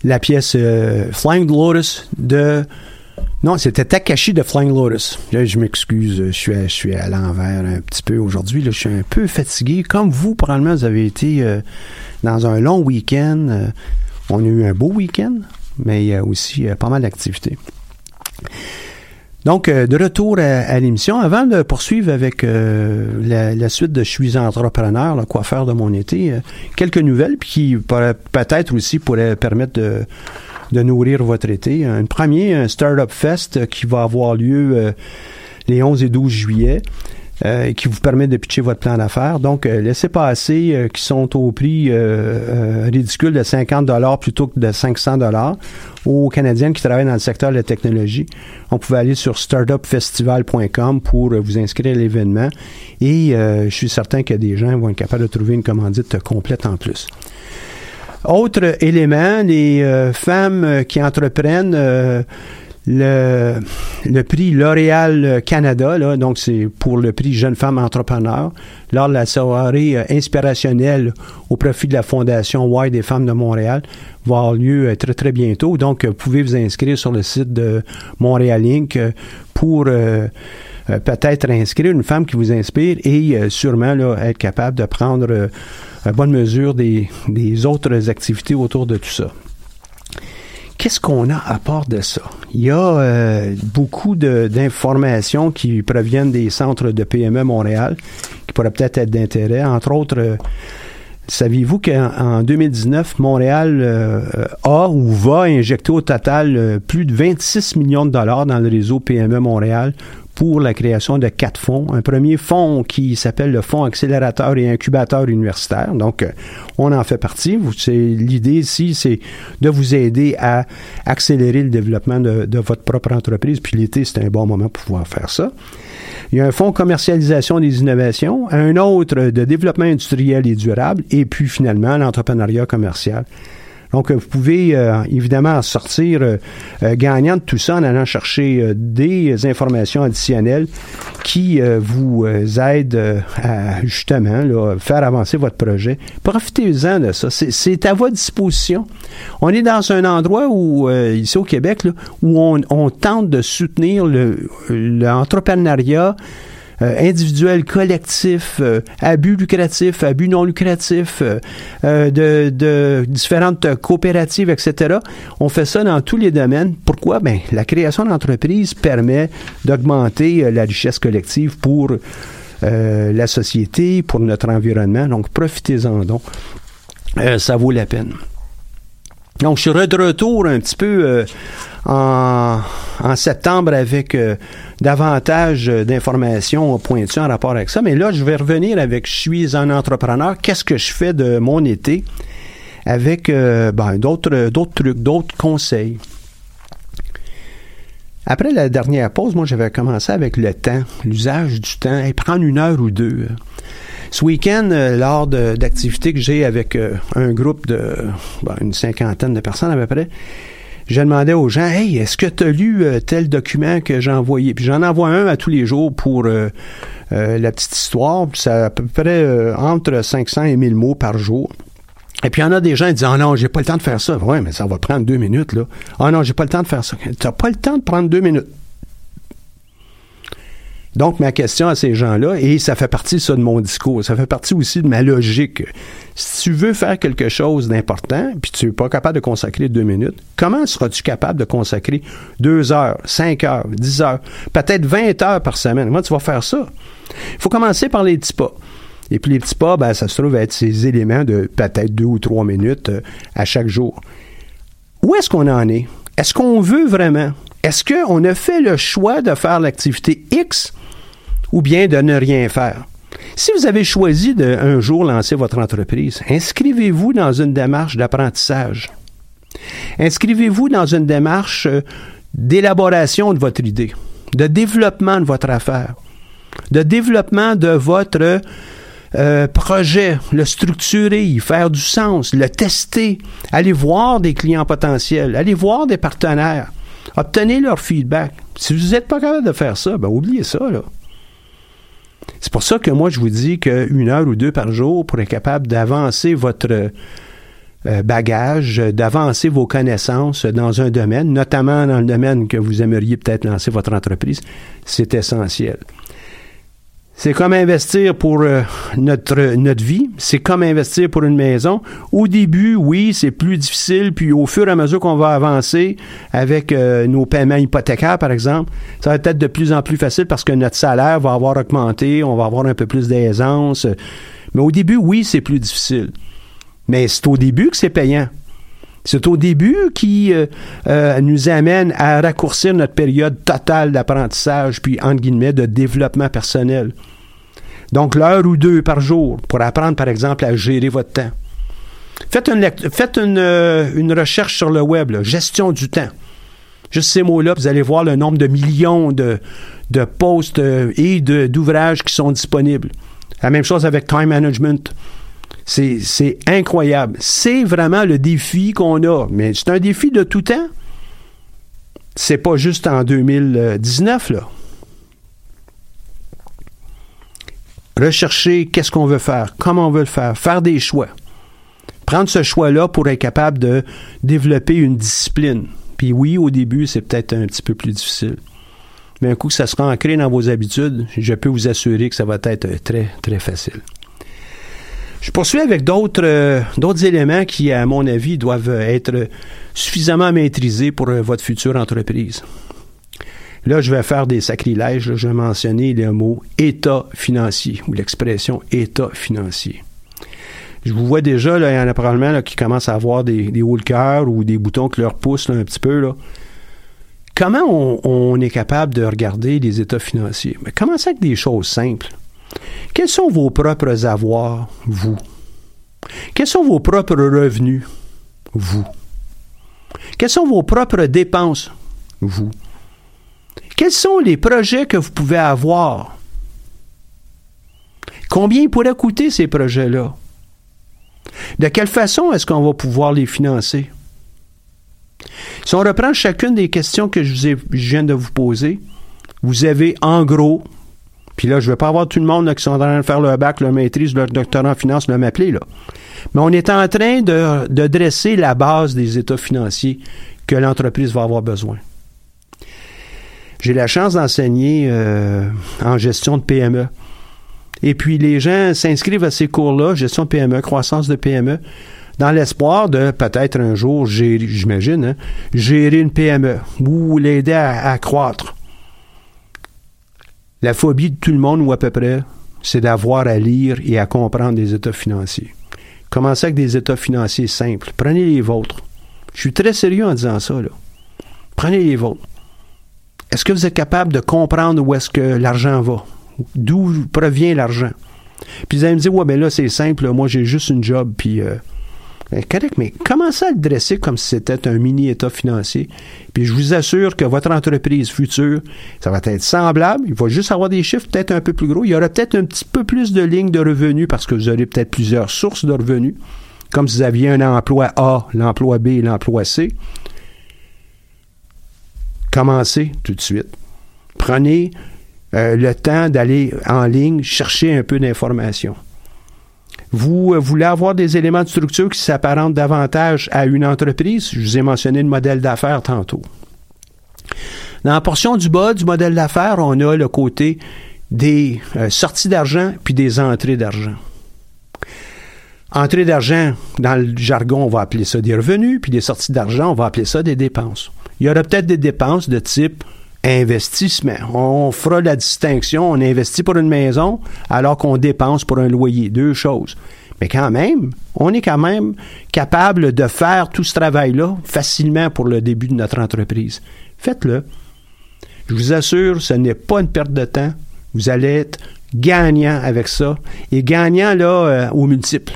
la pièce euh, Flying Lotus de... Non, c'était Takashi de Flying Lotus. Là, je m'excuse, je suis, à, je suis à l'envers un petit peu aujourd'hui. Je suis un peu fatigué. Comme vous, probablement, vous avez été euh, dans un long week-end. Euh, on a eu un beau week-end, mais il y a aussi euh, pas mal d'activités. Donc, euh, de retour à, à l'émission, avant de poursuivre avec euh, la, suite de Je suis entrepreneur, le faire de mon été, euh, quelques nouvelles qui pourraient- peut-être aussi pourraient permettre de, nourrir votre été. Un premier, un Startup Fest qui va avoir lieu les 11 et 12 juillet. Euh, qui vous permet de pitcher votre plan d'affaires. Donc, euh, laissez passer euh, qui sont au prix ridicule de 50 dollars plutôt que de 500 dollars aux Canadiens qui travaillent dans le secteur de la technologie. On pouvait aller sur startupfestival.com pour vous inscrire à l'événement et je suis certain que des gens vont être capables de trouver une commandite complète en plus. Autre élément, les femmes qui entreprennent le, le prix L'Oréal Canada, là, donc c'est pour le prix Jeune Femme Entrepreneur, lors de la soirée euh, inspirationnelle au profit de la Fondation Y des femmes de Montréal, va avoir lieu euh, très très bientôt. Donc, euh, vous pouvez vous inscrire sur le site de Montréal Inc. euh, pour euh, euh, peut-être inscrire une femme qui vous inspire et euh, sûrement là, être capable de prendre euh, bonne mesure des, des autres activités autour de tout ça. Qu'est-ce qu'on a à part de ça? Il y a euh, beaucoup d'informations qui proviennent des centres de PME Montréal qui pourraient peut-être être d'intérêt. Entre autres, euh, saviez-vous qu'en en 2019, Montréal euh, a ou va injecter au total plus de 26 millions de dollars dans le réseau PME Montréal pour la création de quatre fonds. Un premier fonds qui s'appelle le Fonds accélérateur et incubateur universitaire. Donc, euh, on en fait partie. L'idée ici, c'est de vous aider à accélérer le développement de, de votre propre entreprise. Puis l'été, c'est un bon moment pour pouvoir faire ça. Il y a un fonds commercialisation des innovations, un autre de développement industriel et durable, et puis finalement l'entrepreneuriat commercial. Donc, vous pouvez euh, évidemment en sortir euh, euh, gagnant de tout ça en allant chercher euh, des informations additionnelles qui euh, vous aident à justement là, faire avancer votre projet. Profitez-en de ça. C'est- à votre disposition. On est dans un endroit où, ici au Québec, là, où on, on tente de soutenir le- l'entrepreneuriat individuel, collectif, euh, abus lucratif, abus non lucratif, euh, euh, de, de différentes coopératives, etc. On fait ça dans tous les domaines. Pourquoi? Ben, la création d'entreprises permet d'augmenter euh, la richesse collective pour euh, la société, pour notre environnement. Donc, profitez-en donc. Euh, ça vaut la peine. Donc, je suis de retour un petit peu euh, en, septembre avec euh, davantage d'informations pointues en rapport avec ça. Mais là, je vais revenir avec Je suis un entrepreneur. Qu'est-ce que je fais de mon été avec euh, ben, d'autres, d'autres trucs, d'autres conseils? Après la dernière pause, moi, j'avais commencé avec le temps, l'usage du temps, et prendre une heure ou deux. Ce week-end, euh, lors d'activités que j'ai avec euh, un groupe de ben, une cinquantaine de personnes à peu près, je demandais aux gens Hey, est-ce que tu as lu euh, tel document que j'ai envoyé? Puis j'en envoie un à tous les jours pour la petite histoire. Puis c'est à peu près entre 500 et 1000 mots par jour. Et puis il y en a des gens qui disent Ah non, j'ai pas le temps de faire ça. Ouais, mais ça va prendre deux minutes, là. Ah non, j'ai pas le temps de faire ça. T'as pas le temps de prendre deux minutes. Donc, ma question à ces gens-là, et ça fait partie ça de mon discours, ça fait partie aussi de ma logique. Si tu veux faire quelque chose d'important, puis tu n'es pas capable de consacrer deux minutes, comment seras-tu capable de consacrer deux heures, cinq heures, dix heures, peut-être vingt heures par semaine? Comment tu vas faire ça? Il faut commencer par les petits pas. Et puis les petits pas, ben, ça se trouve être ces éléments de peut-être deux ou trois minutes euh, à chaque jour. Où est-ce qu'on en est? Est-ce qu'on veut vraiment? Est-ce qu'on a fait le choix de faire l'activité X ou bien de ne rien faire? Si vous avez choisi de un jour lancer votre entreprise, inscrivez-vous dans une démarche d'apprentissage. Inscrivez-vous dans une démarche euh, d'élaboration de votre idée, de développement de votre affaire, de développement de votre euh, projet, le structurer, y faire du sens, le tester, aller voir des clients potentiels, aller voir des partenaires, obtenir leur feedback. Si vous n'êtes pas capable de faire ça, ben oubliez ça, là. C'est pour ça que moi, je vous dis qu'une heure ou deux par jour pour être capable d'avancer votre euh, bagage, d'avancer vos connaissances dans un domaine, notamment dans le domaine que vous aimeriez peut-être lancer votre entreprise, c'est essentiel. C'est comme investir pour euh, notre, notre vie. C'est comme investir pour une maison. Au début, oui, c'est plus difficile. Puis au fur et à mesure qu'on va avancer avec euh, nos paiements hypothécaires, par exemple, ça va être de plus en plus facile parce que notre salaire va avoir augmenté. On va avoir un peu plus d'aisance. Mais au début, oui, c'est plus difficile. Mais c'est au début que c'est payant. C'est au début qui euh, euh, nous amène à raccourcir notre période totale d'apprentissage, puis entre guillemets de développement personnel. Donc l'heure ou deux par jour pour apprendre, par exemple, à gérer votre temps. Faites une, euh, recherche sur le web, là, gestion du temps. Juste ces mots-là, vous allez voir le nombre de millions de, de posts et d'ouvrages qui sont disponibles. La même chose avec time management. C'est incroyable. C'est vraiment le défi qu'on a. Mais c'est un défi de tout temps. C'est pas juste en 2019, là. Rechercher qu'est-ce qu'on veut faire, comment on veut le faire, faire des choix. Prendre ce choix-là pour être capable de développer une discipline. Puis oui, au début, c'est peut-être un petit peu plus difficile. Mais un coup que ça sera ancré dans vos habitudes, je peux vous assurer que ça va être très, très facile. Je poursuis avec d'autres euh, d'autres éléments qui, à mon avis, doivent être suffisamment maîtrisés pour euh, votre future entreprise. Là, je vais faire des sacrilèges. je vais mentionner le mot état financier ou l'expression état financier. Je vous vois déjà, là, il y en a probablement qui commencent à avoir des, des hauts cœur ou des boutons qui leur poussent un petit peu. Là. Comment on, on, est capable de regarder les états financiers? Mais commencez avec des choses simples. Quels sont vos propres avoirs, vous? Quels sont vos propres revenus, vous? Quelles sont vos propres dépenses, vous? Quels sont les projets que vous pouvez avoir? Combien pourraient coûter ces projets-là? De quelle façon est-ce qu'on va pouvoir les financer? Si on reprend chacune des questions que je, je viens de vous poser, vous avez en gros puis là, je vais pas avoir tout le monde qui sont en train de faire leur bac, leur maîtrise, leur doctorat en finance, le m'appeler. Là. Mais on est en train de, dresser la base des états financiers que l'entreprise va avoir besoin. J'ai la chance d'enseigner euh, en gestion de PME. Et puis les gens s'inscrivent à ces cours-là, gestion de PME, croissance de PME, dans l'espoir de peut-être un jour gérer, j'imagine, hein, gérer une PME ou l'aider à, à croître. La phobie de tout le monde, ou à peu près, c'est d'avoir à lire et à comprendre des états financiers. Commencez avec des états financiers simples. Prenez les vôtres. Je suis très sérieux en disant ça. Là. Prenez les vôtres. Est-ce que vous êtes capable de comprendre où est-ce que l'argent va? D'où provient l'argent? Puis vous allez me dire, ouais, ben là, c'est simple, moi j'ai juste une job, puis euh, ben, correct, mais commencez à le dresser comme si c'était un mini-état financier? Puis je vous assure que votre entreprise future, ça va être semblable. Il va juste avoir des chiffres peut-être un peu plus gros. Il y aura peut-être un petit peu plus de lignes de revenus parce que vous aurez peut-être plusieurs sources de revenus. Comme si vous aviez un emploi A, l'emploi B et l'emploi C. Commencez tout de suite. Prenez euh, le temps d'aller en ligne chercher un peu d'informations. Vous euh, voulez avoir des éléments de structure qui s'apparentent davantage à une entreprise? Je vous ai mentionné le modèle d'affaires tantôt. Dans la portion du bas du modèle d'affaires, on a le côté des euh, sorties d'argent puis des entrées d'argent. Entrées d'argent, dans le jargon, on va appeler ça des revenus, puis des sorties d'argent, on va appeler ça des dépenses. Il y aura peut-être des dépenses de type investissement. On fera la distinction. On investit pour une maison alors qu'on dépense pour un loyer. Deux choses. Mais quand même, on est quand même capable de faire tout ce travail-là facilement pour le début de notre entreprise. Faites-le. Je vous assure, ce n'est pas une perte de temps. Vous allez être gagnant avec ça. Et gagnant, là, euh, au multiple.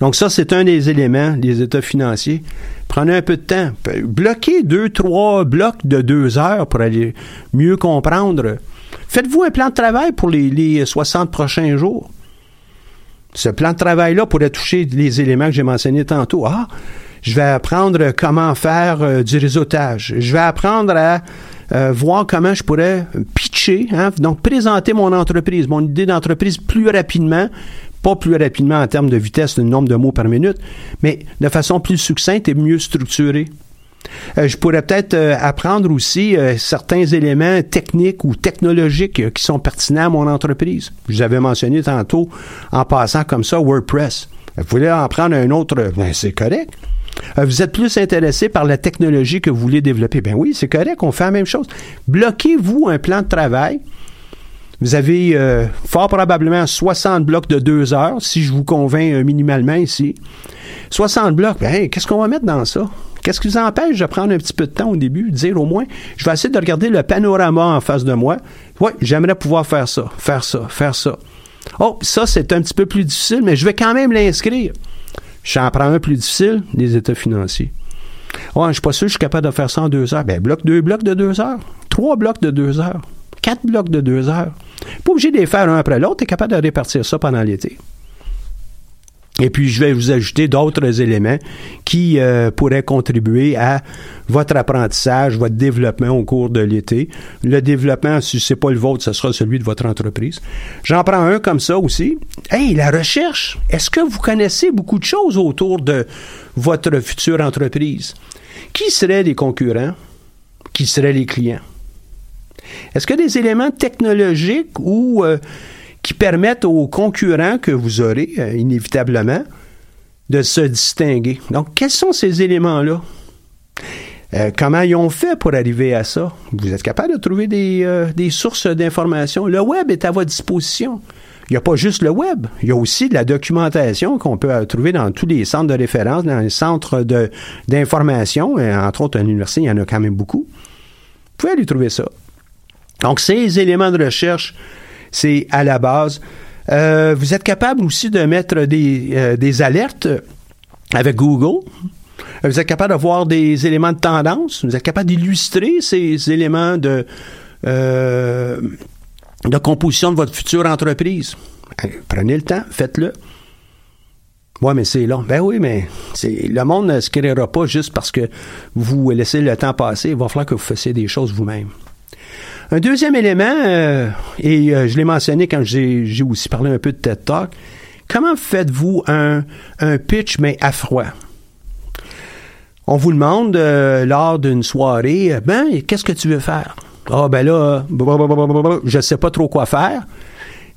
Donc ça, c'est un des éléments des états financiers. Prenez un peu de temps. Bloquez deux, trois blocs de deux heures pour aller mieux comprendre. Faites-vous un plan de travail pour les, 60 prochains jours. Ce plan de travail-là pourrait toucher les éléments que j'ai mentionnés tantôt. Ah, je vais apprendre comment faire euh, du réseautage. Je vais apprendre à euh, voir comment je pourrais pitcher hein, donc présenter mon entreprise, mon idée d'entreprise plus rapidement, pas plus rapidement en termes de vitesse, de nombre de mots par minute, mais de façon plus succincte et mieux structurée. Euh, je pourrais peut-être euh, apprendre aussi euh, certains éléments techniques ou technologiques qui sont pertinents à mon entreprise. Je vous avais mentionné tantôt, en passant comme ça, WordPress. Vous voulez en prendre un autre, ben, c'est correct. Vous êtes plus intéressé par la technologie que vous voulez développer. Ben oui, c'est correct, on fait la même chose. Bloquez-vous un plan de travail. Vous avez euh, fort probablement 60 blocs de deux heures, si je vous convainc euh, minimalement ici. 60 blocs, ben, qu'est-ce qu'on va mettre dans ça? Qu'est-ce qui vous empêche de prendre un petit peu de temps au début, dire au moins, je vais essayer de regarder le panorama en face de moi. Oui, j'aimerais pouvoir faire ça, faire ça, faire ça. Oh, ça, c'est un petit peu plus difficile, mais je vais quand même l'inscrire. J'en prends un plus difficile, les états financiers. Ouais, je suis pas sûr que je suis capable de faire ça en deux heures. Ben, bloc, deux blocs de deux heures. Trois blocs de deux heures. Quatre blocs de deux heures. Pas obligé de les faire un après l'autre. Tu es capable de répartir ça pendant l'été. Et puis, je vais vous ajouter d'autres éléments qui euh, pourraient contribuer à votre apprentissage, votre développement au cours de l'été. Le développement, si c'est pas le vôtre, ce sera celui de votre entreprise. J'en prends un comme ça aussi. Hey, la recherche. Est-ce que vous connaissez beaucoup de choses autour de votre future entreprise? Qui seraient les concurrents? Qui seraient les clients? Est-ce que des éléments technologiques ou euh, qui permettent aux concurrents que vous aurez, euh, inévitablement, de se distinguer? Donc, quels sont ces éléments-là? Euh, comment ils ont fait pour arriver à ça? Vous êtes capable de trouver des, des sources d'informations. Le web est à votre disposition. Il n'y a pas juste le web. Il y a aussi de la documentation qu'on peut trouver dans tous les centres de référence, dans les centres d'information. Entre autres, à l'université, il y en a quand même beaucoup. Vous pouvez aller trouver ça. Donc, ces éléments de recherche, c'est à la base. Euh, vous êtes capable aussi de mettre des, euh, des alertes avec Google. Euh, Vous êtes capable de voir des éléments de tendance. Vous êtes capable d'illustrer ces éléments de, euh, de composition de votre future entreprise. Prenez le temps, faites-le. Oui, mais c'est long. Ben oui, mais c'est, le monde ne se créera pas juste parce que vous laissez le temps passer. Il va falloir que vous fassiez des choses vous-même. Un deuxième élément, euh, et euh, je l'ai mentionné quand j'ai aussi parlé un peu de TED Talk, comment faites-vous un, pitch mais à froid? On vous demande euh, lors d'une soirée, ben, qu'est-ce que tu veux faire? Ah, ben là, je sais pas trop quoi faire.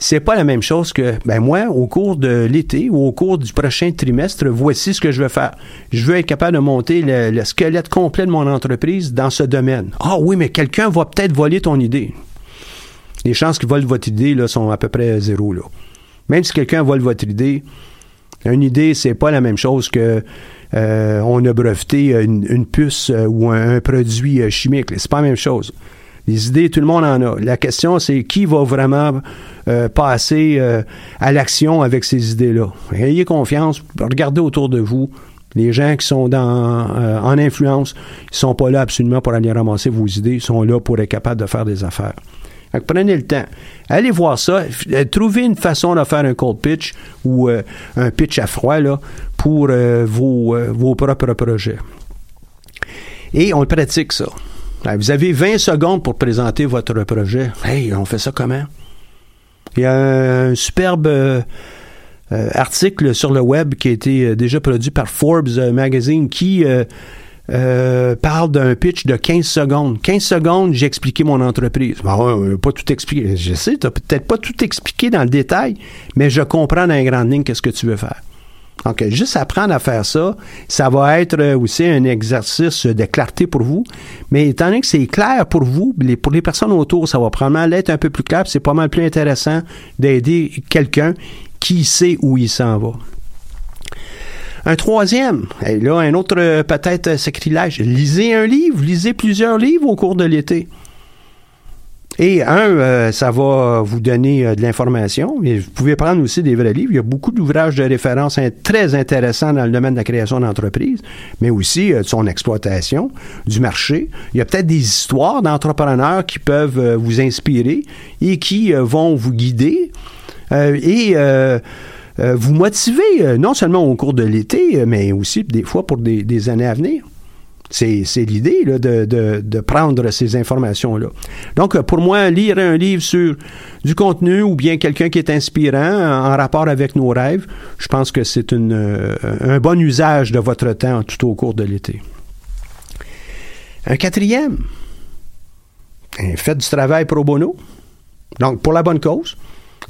C'est pas la même chose que, ben moi, au cours de l'été ou au cours du prochain trimestre, voici ce que je veux faire. Je veux être capable de monter le, le squelette complet de mon entreprise dans ce domaine. Ah oui, mais quelqu'un va peut-être voler ton idée. Les chances qu'il vole votre idée là, sont à peu près zéro. Là. Même si quelqu'un vole votre idée, une idée, c'est pas la même chose que euh, on a breveté une, puce euh, ou un, produit euh, chimique. C'est pas la même chose. Les idées, tout le monde en a. La question, c'est qui va vraiment euh, passer euh, à l'action avec ces idées-là. Ayez confiance, regardez autour de vous. Les gens qui sont euh, en influence, ils sont pas là absolument pour aller ramasser vos idées, ils sont là pour être capables de faire des affaires. Que prenez le temps. Allez voir ça. Trouvez une façon de faire un cold pitch ou un pitch à froid là, pour vos, vos propres projets. Et on le pratique, ça. Ben, Vous avez 20 secondes pour présenter votre projet. Hey, on fait ça comment? Il y a un superbe euh, euh, article sur le web qui a été euh, déjà produit par Forbes Magazine qui parle d'un pitch de 15 secondes. 15 secondes, j'ai expliqué mon entreprise. Bon, ouais, pas tout expliqué. Je sais, tu peut-être pas tout expliqué dans le détail, mais je comprends dans les grandes lignes qu'est-ce que tu veux faire. Donc, juste apprendre à faire ça, ça va être euh, aussi un exercice de clarté pour vous. Mais étant donné que c'est clair pour vous, pour les personnes autour, ça va probablement l'être un peu plus clair. C'est pas mal plus intéressant d'aider quelqu'un qui sait où il s'en va. Un troisième, et là, un autre euh, peut-être euh, sacrilège. Lisez un livre, lisez plusieurs livres au cours de l'été. Et un, euh, ça va vous donner euh, de l'information. Vous pouvez prendre aussi des vrais livres. Il y a beaucoup d'ouvrages de référence très intéressants dans le domaine de la création d'entreprise, mais aussi euh, de son exploitation, du marché. Il y a peut-être des histoires d'entrepreneurs qui peuvent euh, vous inspirer et qui vont vous guider et vous motiver, non seulement au cours de l'été, mais aussi des fois pour des années à venir. C'est, l'idée de, prendre ces informations-là. Donc, pour moi, lire un livre sur du contenu ou bien quelqu'un qui est inspirant en rapport avec nos rêves, je pense que c'est euh, un bon usage de votre temps tout au cours de l'été. Un quatrième, faites du travail pro bono, donc pour la bonne cause.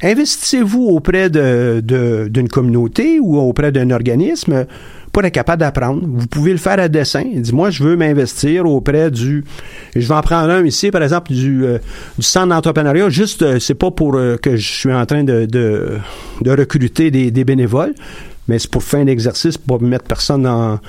Investissez-vous auprès de, de- d'une communauté ou auprès d'un organisme pour être capable d'apprendre? Vous pouvez le faire à dessin. Dis moi, je veux m'investir auprès du. Je vais en prendre un ici, par exemple, du, euh, du centre d'entrepreneuriat. Juste, euh, c'est pas pour euh, que je suis en train de, de, de recruter des, des bénévoles, mais c'est pour faire un exercice, pour mettre personne dans,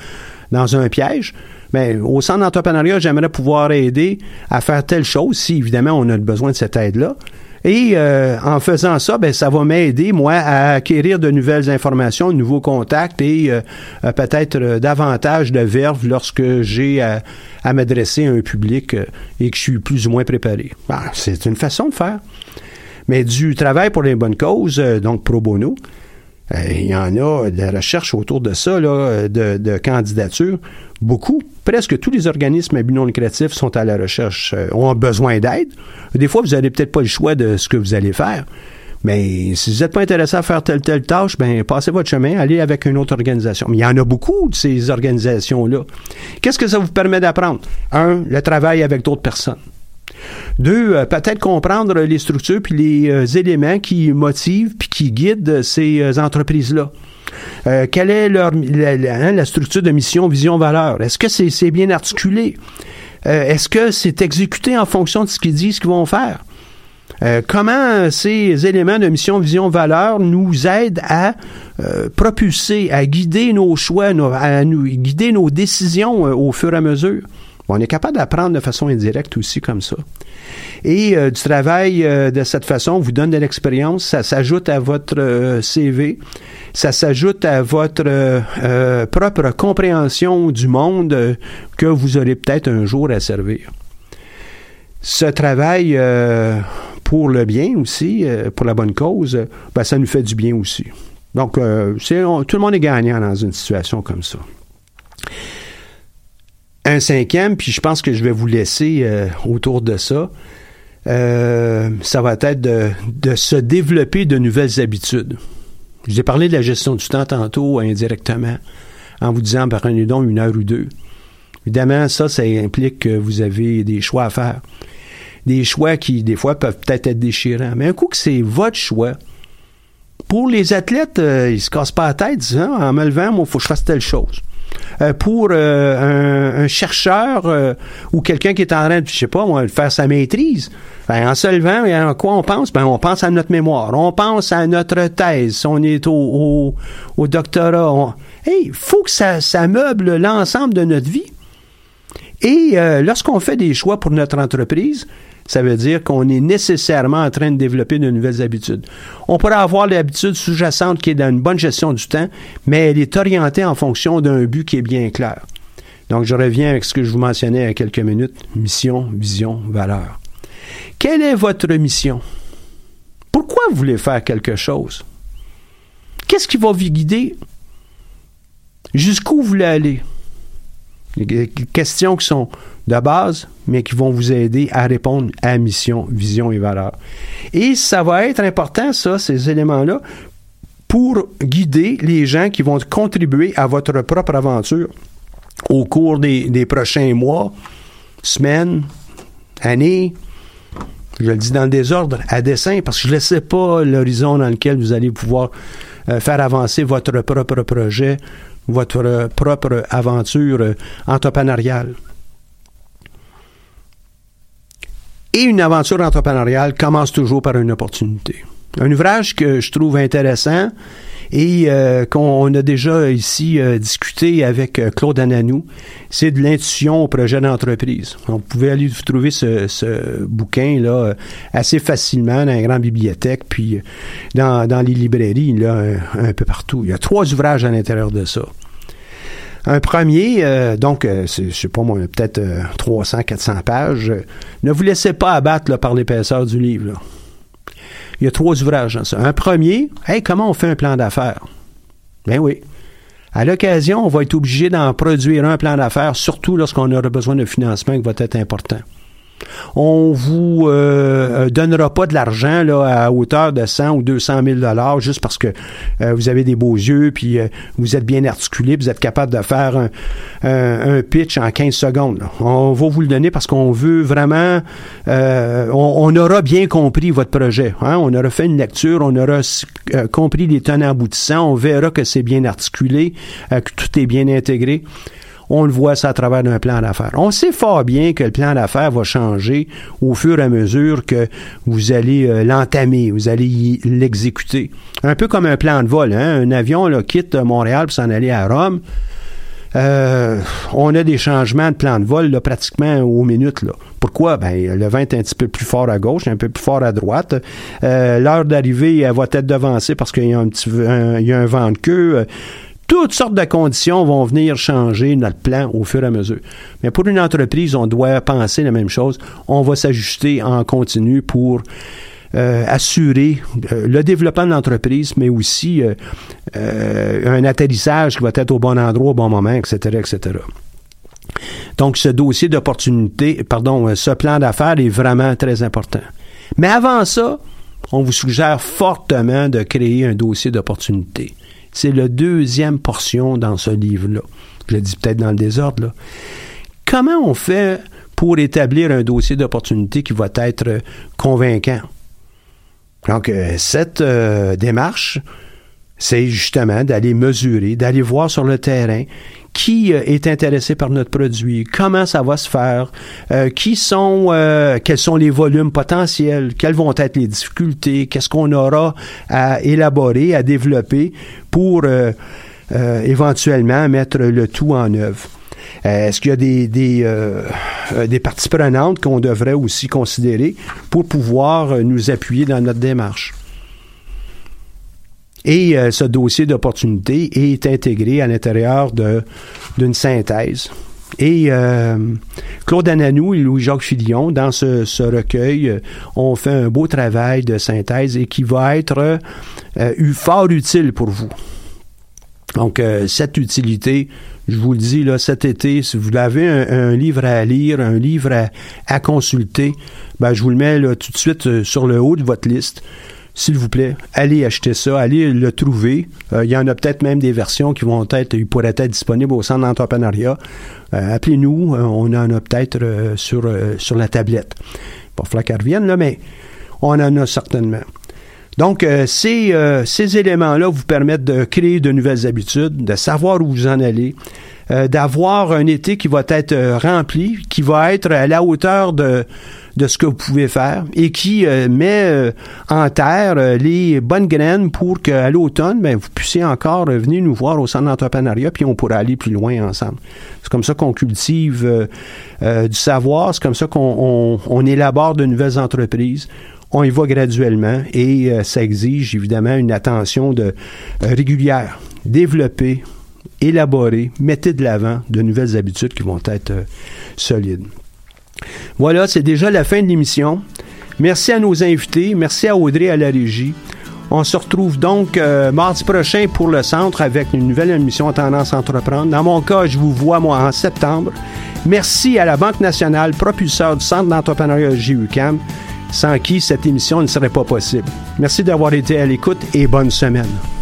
dans un piège. Mais au centre d'entrepreneuriat, j'aimerais pouvoir aider à faire telle chose, si évidemment on a besoin de cette aide-là. Et euh, en faisant ça, ben, ça va m'aider, moi, à acquérir de nouvelles informations, de nouveaux contacts et euh, euh, peut-être euh, davantage de verve lorsque j'ai à, à m'adresser à un public euh, et que je suis plus ou moins préparé. Ben, c'est une façon de faire. Mais du travail pour les bonnes causes, donc pro bono, il y en a de la recherche autour de ça, euh, de, candidatures. Beaucoup, presque tous les organismes à non lucratif sont à la recherche, euh, ont besoin d'aide. Des fois, vous n'avez peut-être pas le choix de ce que vous allez faire. Mais si vous n'êtes pas intéressé à faire telle telle tâche, ben passez votre chemin, allez avec une autre organisation. Mais il y en a beaucoup de ces organisations-là. Qu'est-ce que ça vous permet d'apprendre? Un, le travail avec d'autres personnes. Deux, euh, peut-être comprendre les structures puis les euh, éléments qui motivent puis qui guident ces euh, entreprises-là. Quelle est leur, hein, la structure de mission, vision, valeur? Est-ce que c'est bien articulé? Est-ce que c'est exécuté en fonction de ce qu'ils disent qu'ils vont faire? Comment ces éléments de mission, vision, valeur nous aident à propulser, à guider nos choix, à nous guider nos décisions au fur et à mesure? On est capable d'apprendre de façon indirecte aussi comme ça. Et euh, du travail euh, de cette façon vous donne de l'expérience, ça s'ajoute à votre euh, CV, ça s'ajoute à votre propre compréhension du monde que vous aurez peut-être un jour à servir. Ce travail pour le bien aussi, pour la bonne cause, ben, ça nous fait du bien aussi. Donc, tout le monde est gagnant dans une situation comme ça. Un cinquième, puis je pense que je vais vous laisser euh, autour de ça. Euh, ça va être de, se développer de nouvelles habitudes. Je vous ai parlé de la gestion du temps tantôt indirectement, en vous disant prenez donc une heure ou deux. Évidemment, ça, ça implique que vous avez des choix à faire. Des choix qui, des fois, peuvent peut-être être déchirants. Mais un coup que c'est votre choix, pour les athlètes, euh, ils se cassent pas la tête, disant, en me levant, moi, il faut que je fasse telle chose. Euh, pour euh, un, chercheur euh, ou quelqu'un qui est en train de, je sais pas, faire sa maîtrise, ben, en se levant, ben, en quoi on pense? Ben, on pense à notre mémoire, on pense à notre thèse, on est au, doctorat. On... Hey, faut que ça, meuble l'ensemble de notre vie. Et lorsqu'on fait des choix pour notre entreprise, ça veut dire qu'on est nécessairement en train de développer de nouvelles habitudes. On pourrait avoir l'habitude sous-jacente qui est dans une bonne gestion du temps, mais elle est orientée en fonction d'un but qui est bien clair. Donc, je reviens avec ce que je vous mentionnais il y a quelques minutes. Mission, vision, valeur. Quelle est votre mission? Pourquoi vous voulez faire quelque chose? Qu'est-ce qui va vous guider? Jusqu'où vous voulez aller? Des questions qui sont de base, mais qui vont vous aider à répondre à mission, vision et valeur. Et ça va être important, ça, ces éléments-là, pour guider les gens qui vont contribuer à votre propre aventure au cours des, prochains mois, semaines, années. Je le dis dans le désordre, à dessein, parce que je ne sais pas l'horizon dans lequel vous allez pouvoir euh, faire avancer votre propre projet, votre propre aventure entrepreneuriale. Et une aventure entrepreneuriale commence toujours par une opportunité. Un ouvrage que je trouve intéressant et euh, qu'on a déjà ici euh, discuté avec euh, Claude Ananou, c'est de l'intuition au projet d'entreprise. Vous pouvez aller vous trouver ce, ce bouquin-là euh, assez facilement dans les grandes bibliothèques, puis euh, dans, dans les librairies, là, un, un peu partout. Il y a trois ouvrages à l'intérieur de ça. Un premier, euh, donc, c'est, je sais pas moi, peut-être euh, 300, 400 pages. Ne vous laissez pas abattre là, par l'épaisseur du livre. là. Il y a trois ouvrages dans ça. Un premier, comment on fait un plan d'affaires? Ben oui. À l'occasion, on va être obligé d'en produire un plan d'affaires, surtout lorsqu'on aura besoin de financement qui va être important. On vous euh, donnera pas de l'argent là à hauteur de 100 ou 200 000 dollars juste parce que euh, vous avez des beaux yeux puis euh, vous êtes bien articulé, vous êtes capable de faire un, pitch en 15 secondes. On va vous le donner parce qu'on veut vraiment, euh, on, aura bien compris votre projet. hein. On aura fait une lecture, on aura euh, compris les tenants aboutissants, on verra que c'est bien articulé, euh, que tout est bien intégré on le voit ça à travers d'un plan d'affaires. On sait fort bien que le plan d'affaires va changer au fur et à mesure que vous allez euh, l'entamer, vous allez l'exécuter. Un peu comme un plan de vol. Hein? Un avion là, quitte Montréal pour s'en aller à Rome. Euh, on a des changements de plan de vol là, pratiquement aux minutes. Là. Pourquoi? Ben, le vent est un petit peu plus fort à gauche, un peu plus fort à droite. Euh, L'heure d'arrivée, elle va être devancée parce qu'il y a un petit y a un vent de queue. Toutes sortes de conditions vont venir changer notre plan au fur et à mesure. Mais pour une entreprise, on doit penser la même chose. On va s'ajuster en continu pour euh, assurer euh, le développement de l'entreprise, mais aussi euh, un atterrissage qui va être au bon endroit au bon moment, etc., etc. Donc, ce dossier d'opportunité, pardon, ce plan d'affaires est vraiment très important. Mais avant ça, on vous suggère fortement de créer un dossier d'opportunité. C'est la deuxième portion dans ce livre-là. Je le dis peut-être dans le désordre. Comment on fait pour établir un dossier d'opportunité qui va être convaincant? Donc, euh, cette euh, démarche, c'est justement d'aller mesurer, d'aller voir sur le terrain qui euh, est intéressé par notre produit, comment ça va se faire, euh, qui sont, euh, quels sont les volumes potentiels, quelles vont être les difficultés, qu'est-ce qu'on aura à élaborer, à développer pour euh, euh, éventuellement mettre le tout en œuvre. Euh, Est-ce qu'il y a des, des, des parties prenantes qu'on devrait aussi considérer pour pouvoir nous appuyer dans notre démarche? Et euh, ce dossier d'opportunité est intégré à l'intérieur d'une synthèse. Et euh, Claude Ananou et Louis-Jacques Filion, dans ce, ce recueil, euh, ont fait un beau travail de synthèse et qui va être euh, eu- fort utile pour vous. Donc, euh, cette utilité, je vous le dis, là, cet été, si vous avez un, un livre à lire, un livre à, à consulter, ben, je vous le mets là, tout de suite euh, sur le haut de votre liste. S'il vous plaît, allez acheter ça, allez le trouver. Euh, il y en a peut-être même des versions qui vont être, ils pourraient être disponibles au centre d'entrepreneuriat. Euh, Appelez-nous, euh, on en a peut-être sur, sur la tablette. Va falloir qu'elle revienne, là, mais on en a certainement. Donc, ces, ces éléments-là vous permettent de créer de nouvelles habitudes, de savoir où vous en allez, d'avoir un été qui va être rempli, qui va être à la hauteur de, de ce que vous pouvez faire et qui euh, met euh, en terre euh, les bonnes graines pour qu'à l'automne, ben, vous puissiez encore venir nous voir au centre d'entrepreneuriat puis on pourra aller plus loin ensemble. C'est comme ça qu'on cultive du savoir, c'est comme ça qu'on on- on élabore de nouvelles entreprises on y va graduellement et ça exige évidemment une attention de, régulière. Développer, élaborer, mettez de l'avant de nouvelles habitudes qui vont être solides. Voilà, c'est déjà la fin de l'émission. Merci à nos invités, merci à Audrey à la régie. On se retrouve donc euh, mardi prochain pour le centre avec une nouvelle émission Tendance à entreprendre. Dans mon cas, je vous vois moi en septembre. Merci à la Banque nationale, propulseur du Centre d'entrepreneuriat JUCAM, sans qui cette émission ne serait pas possible. Merci d'avoir été à l'écoute et bonne semaine.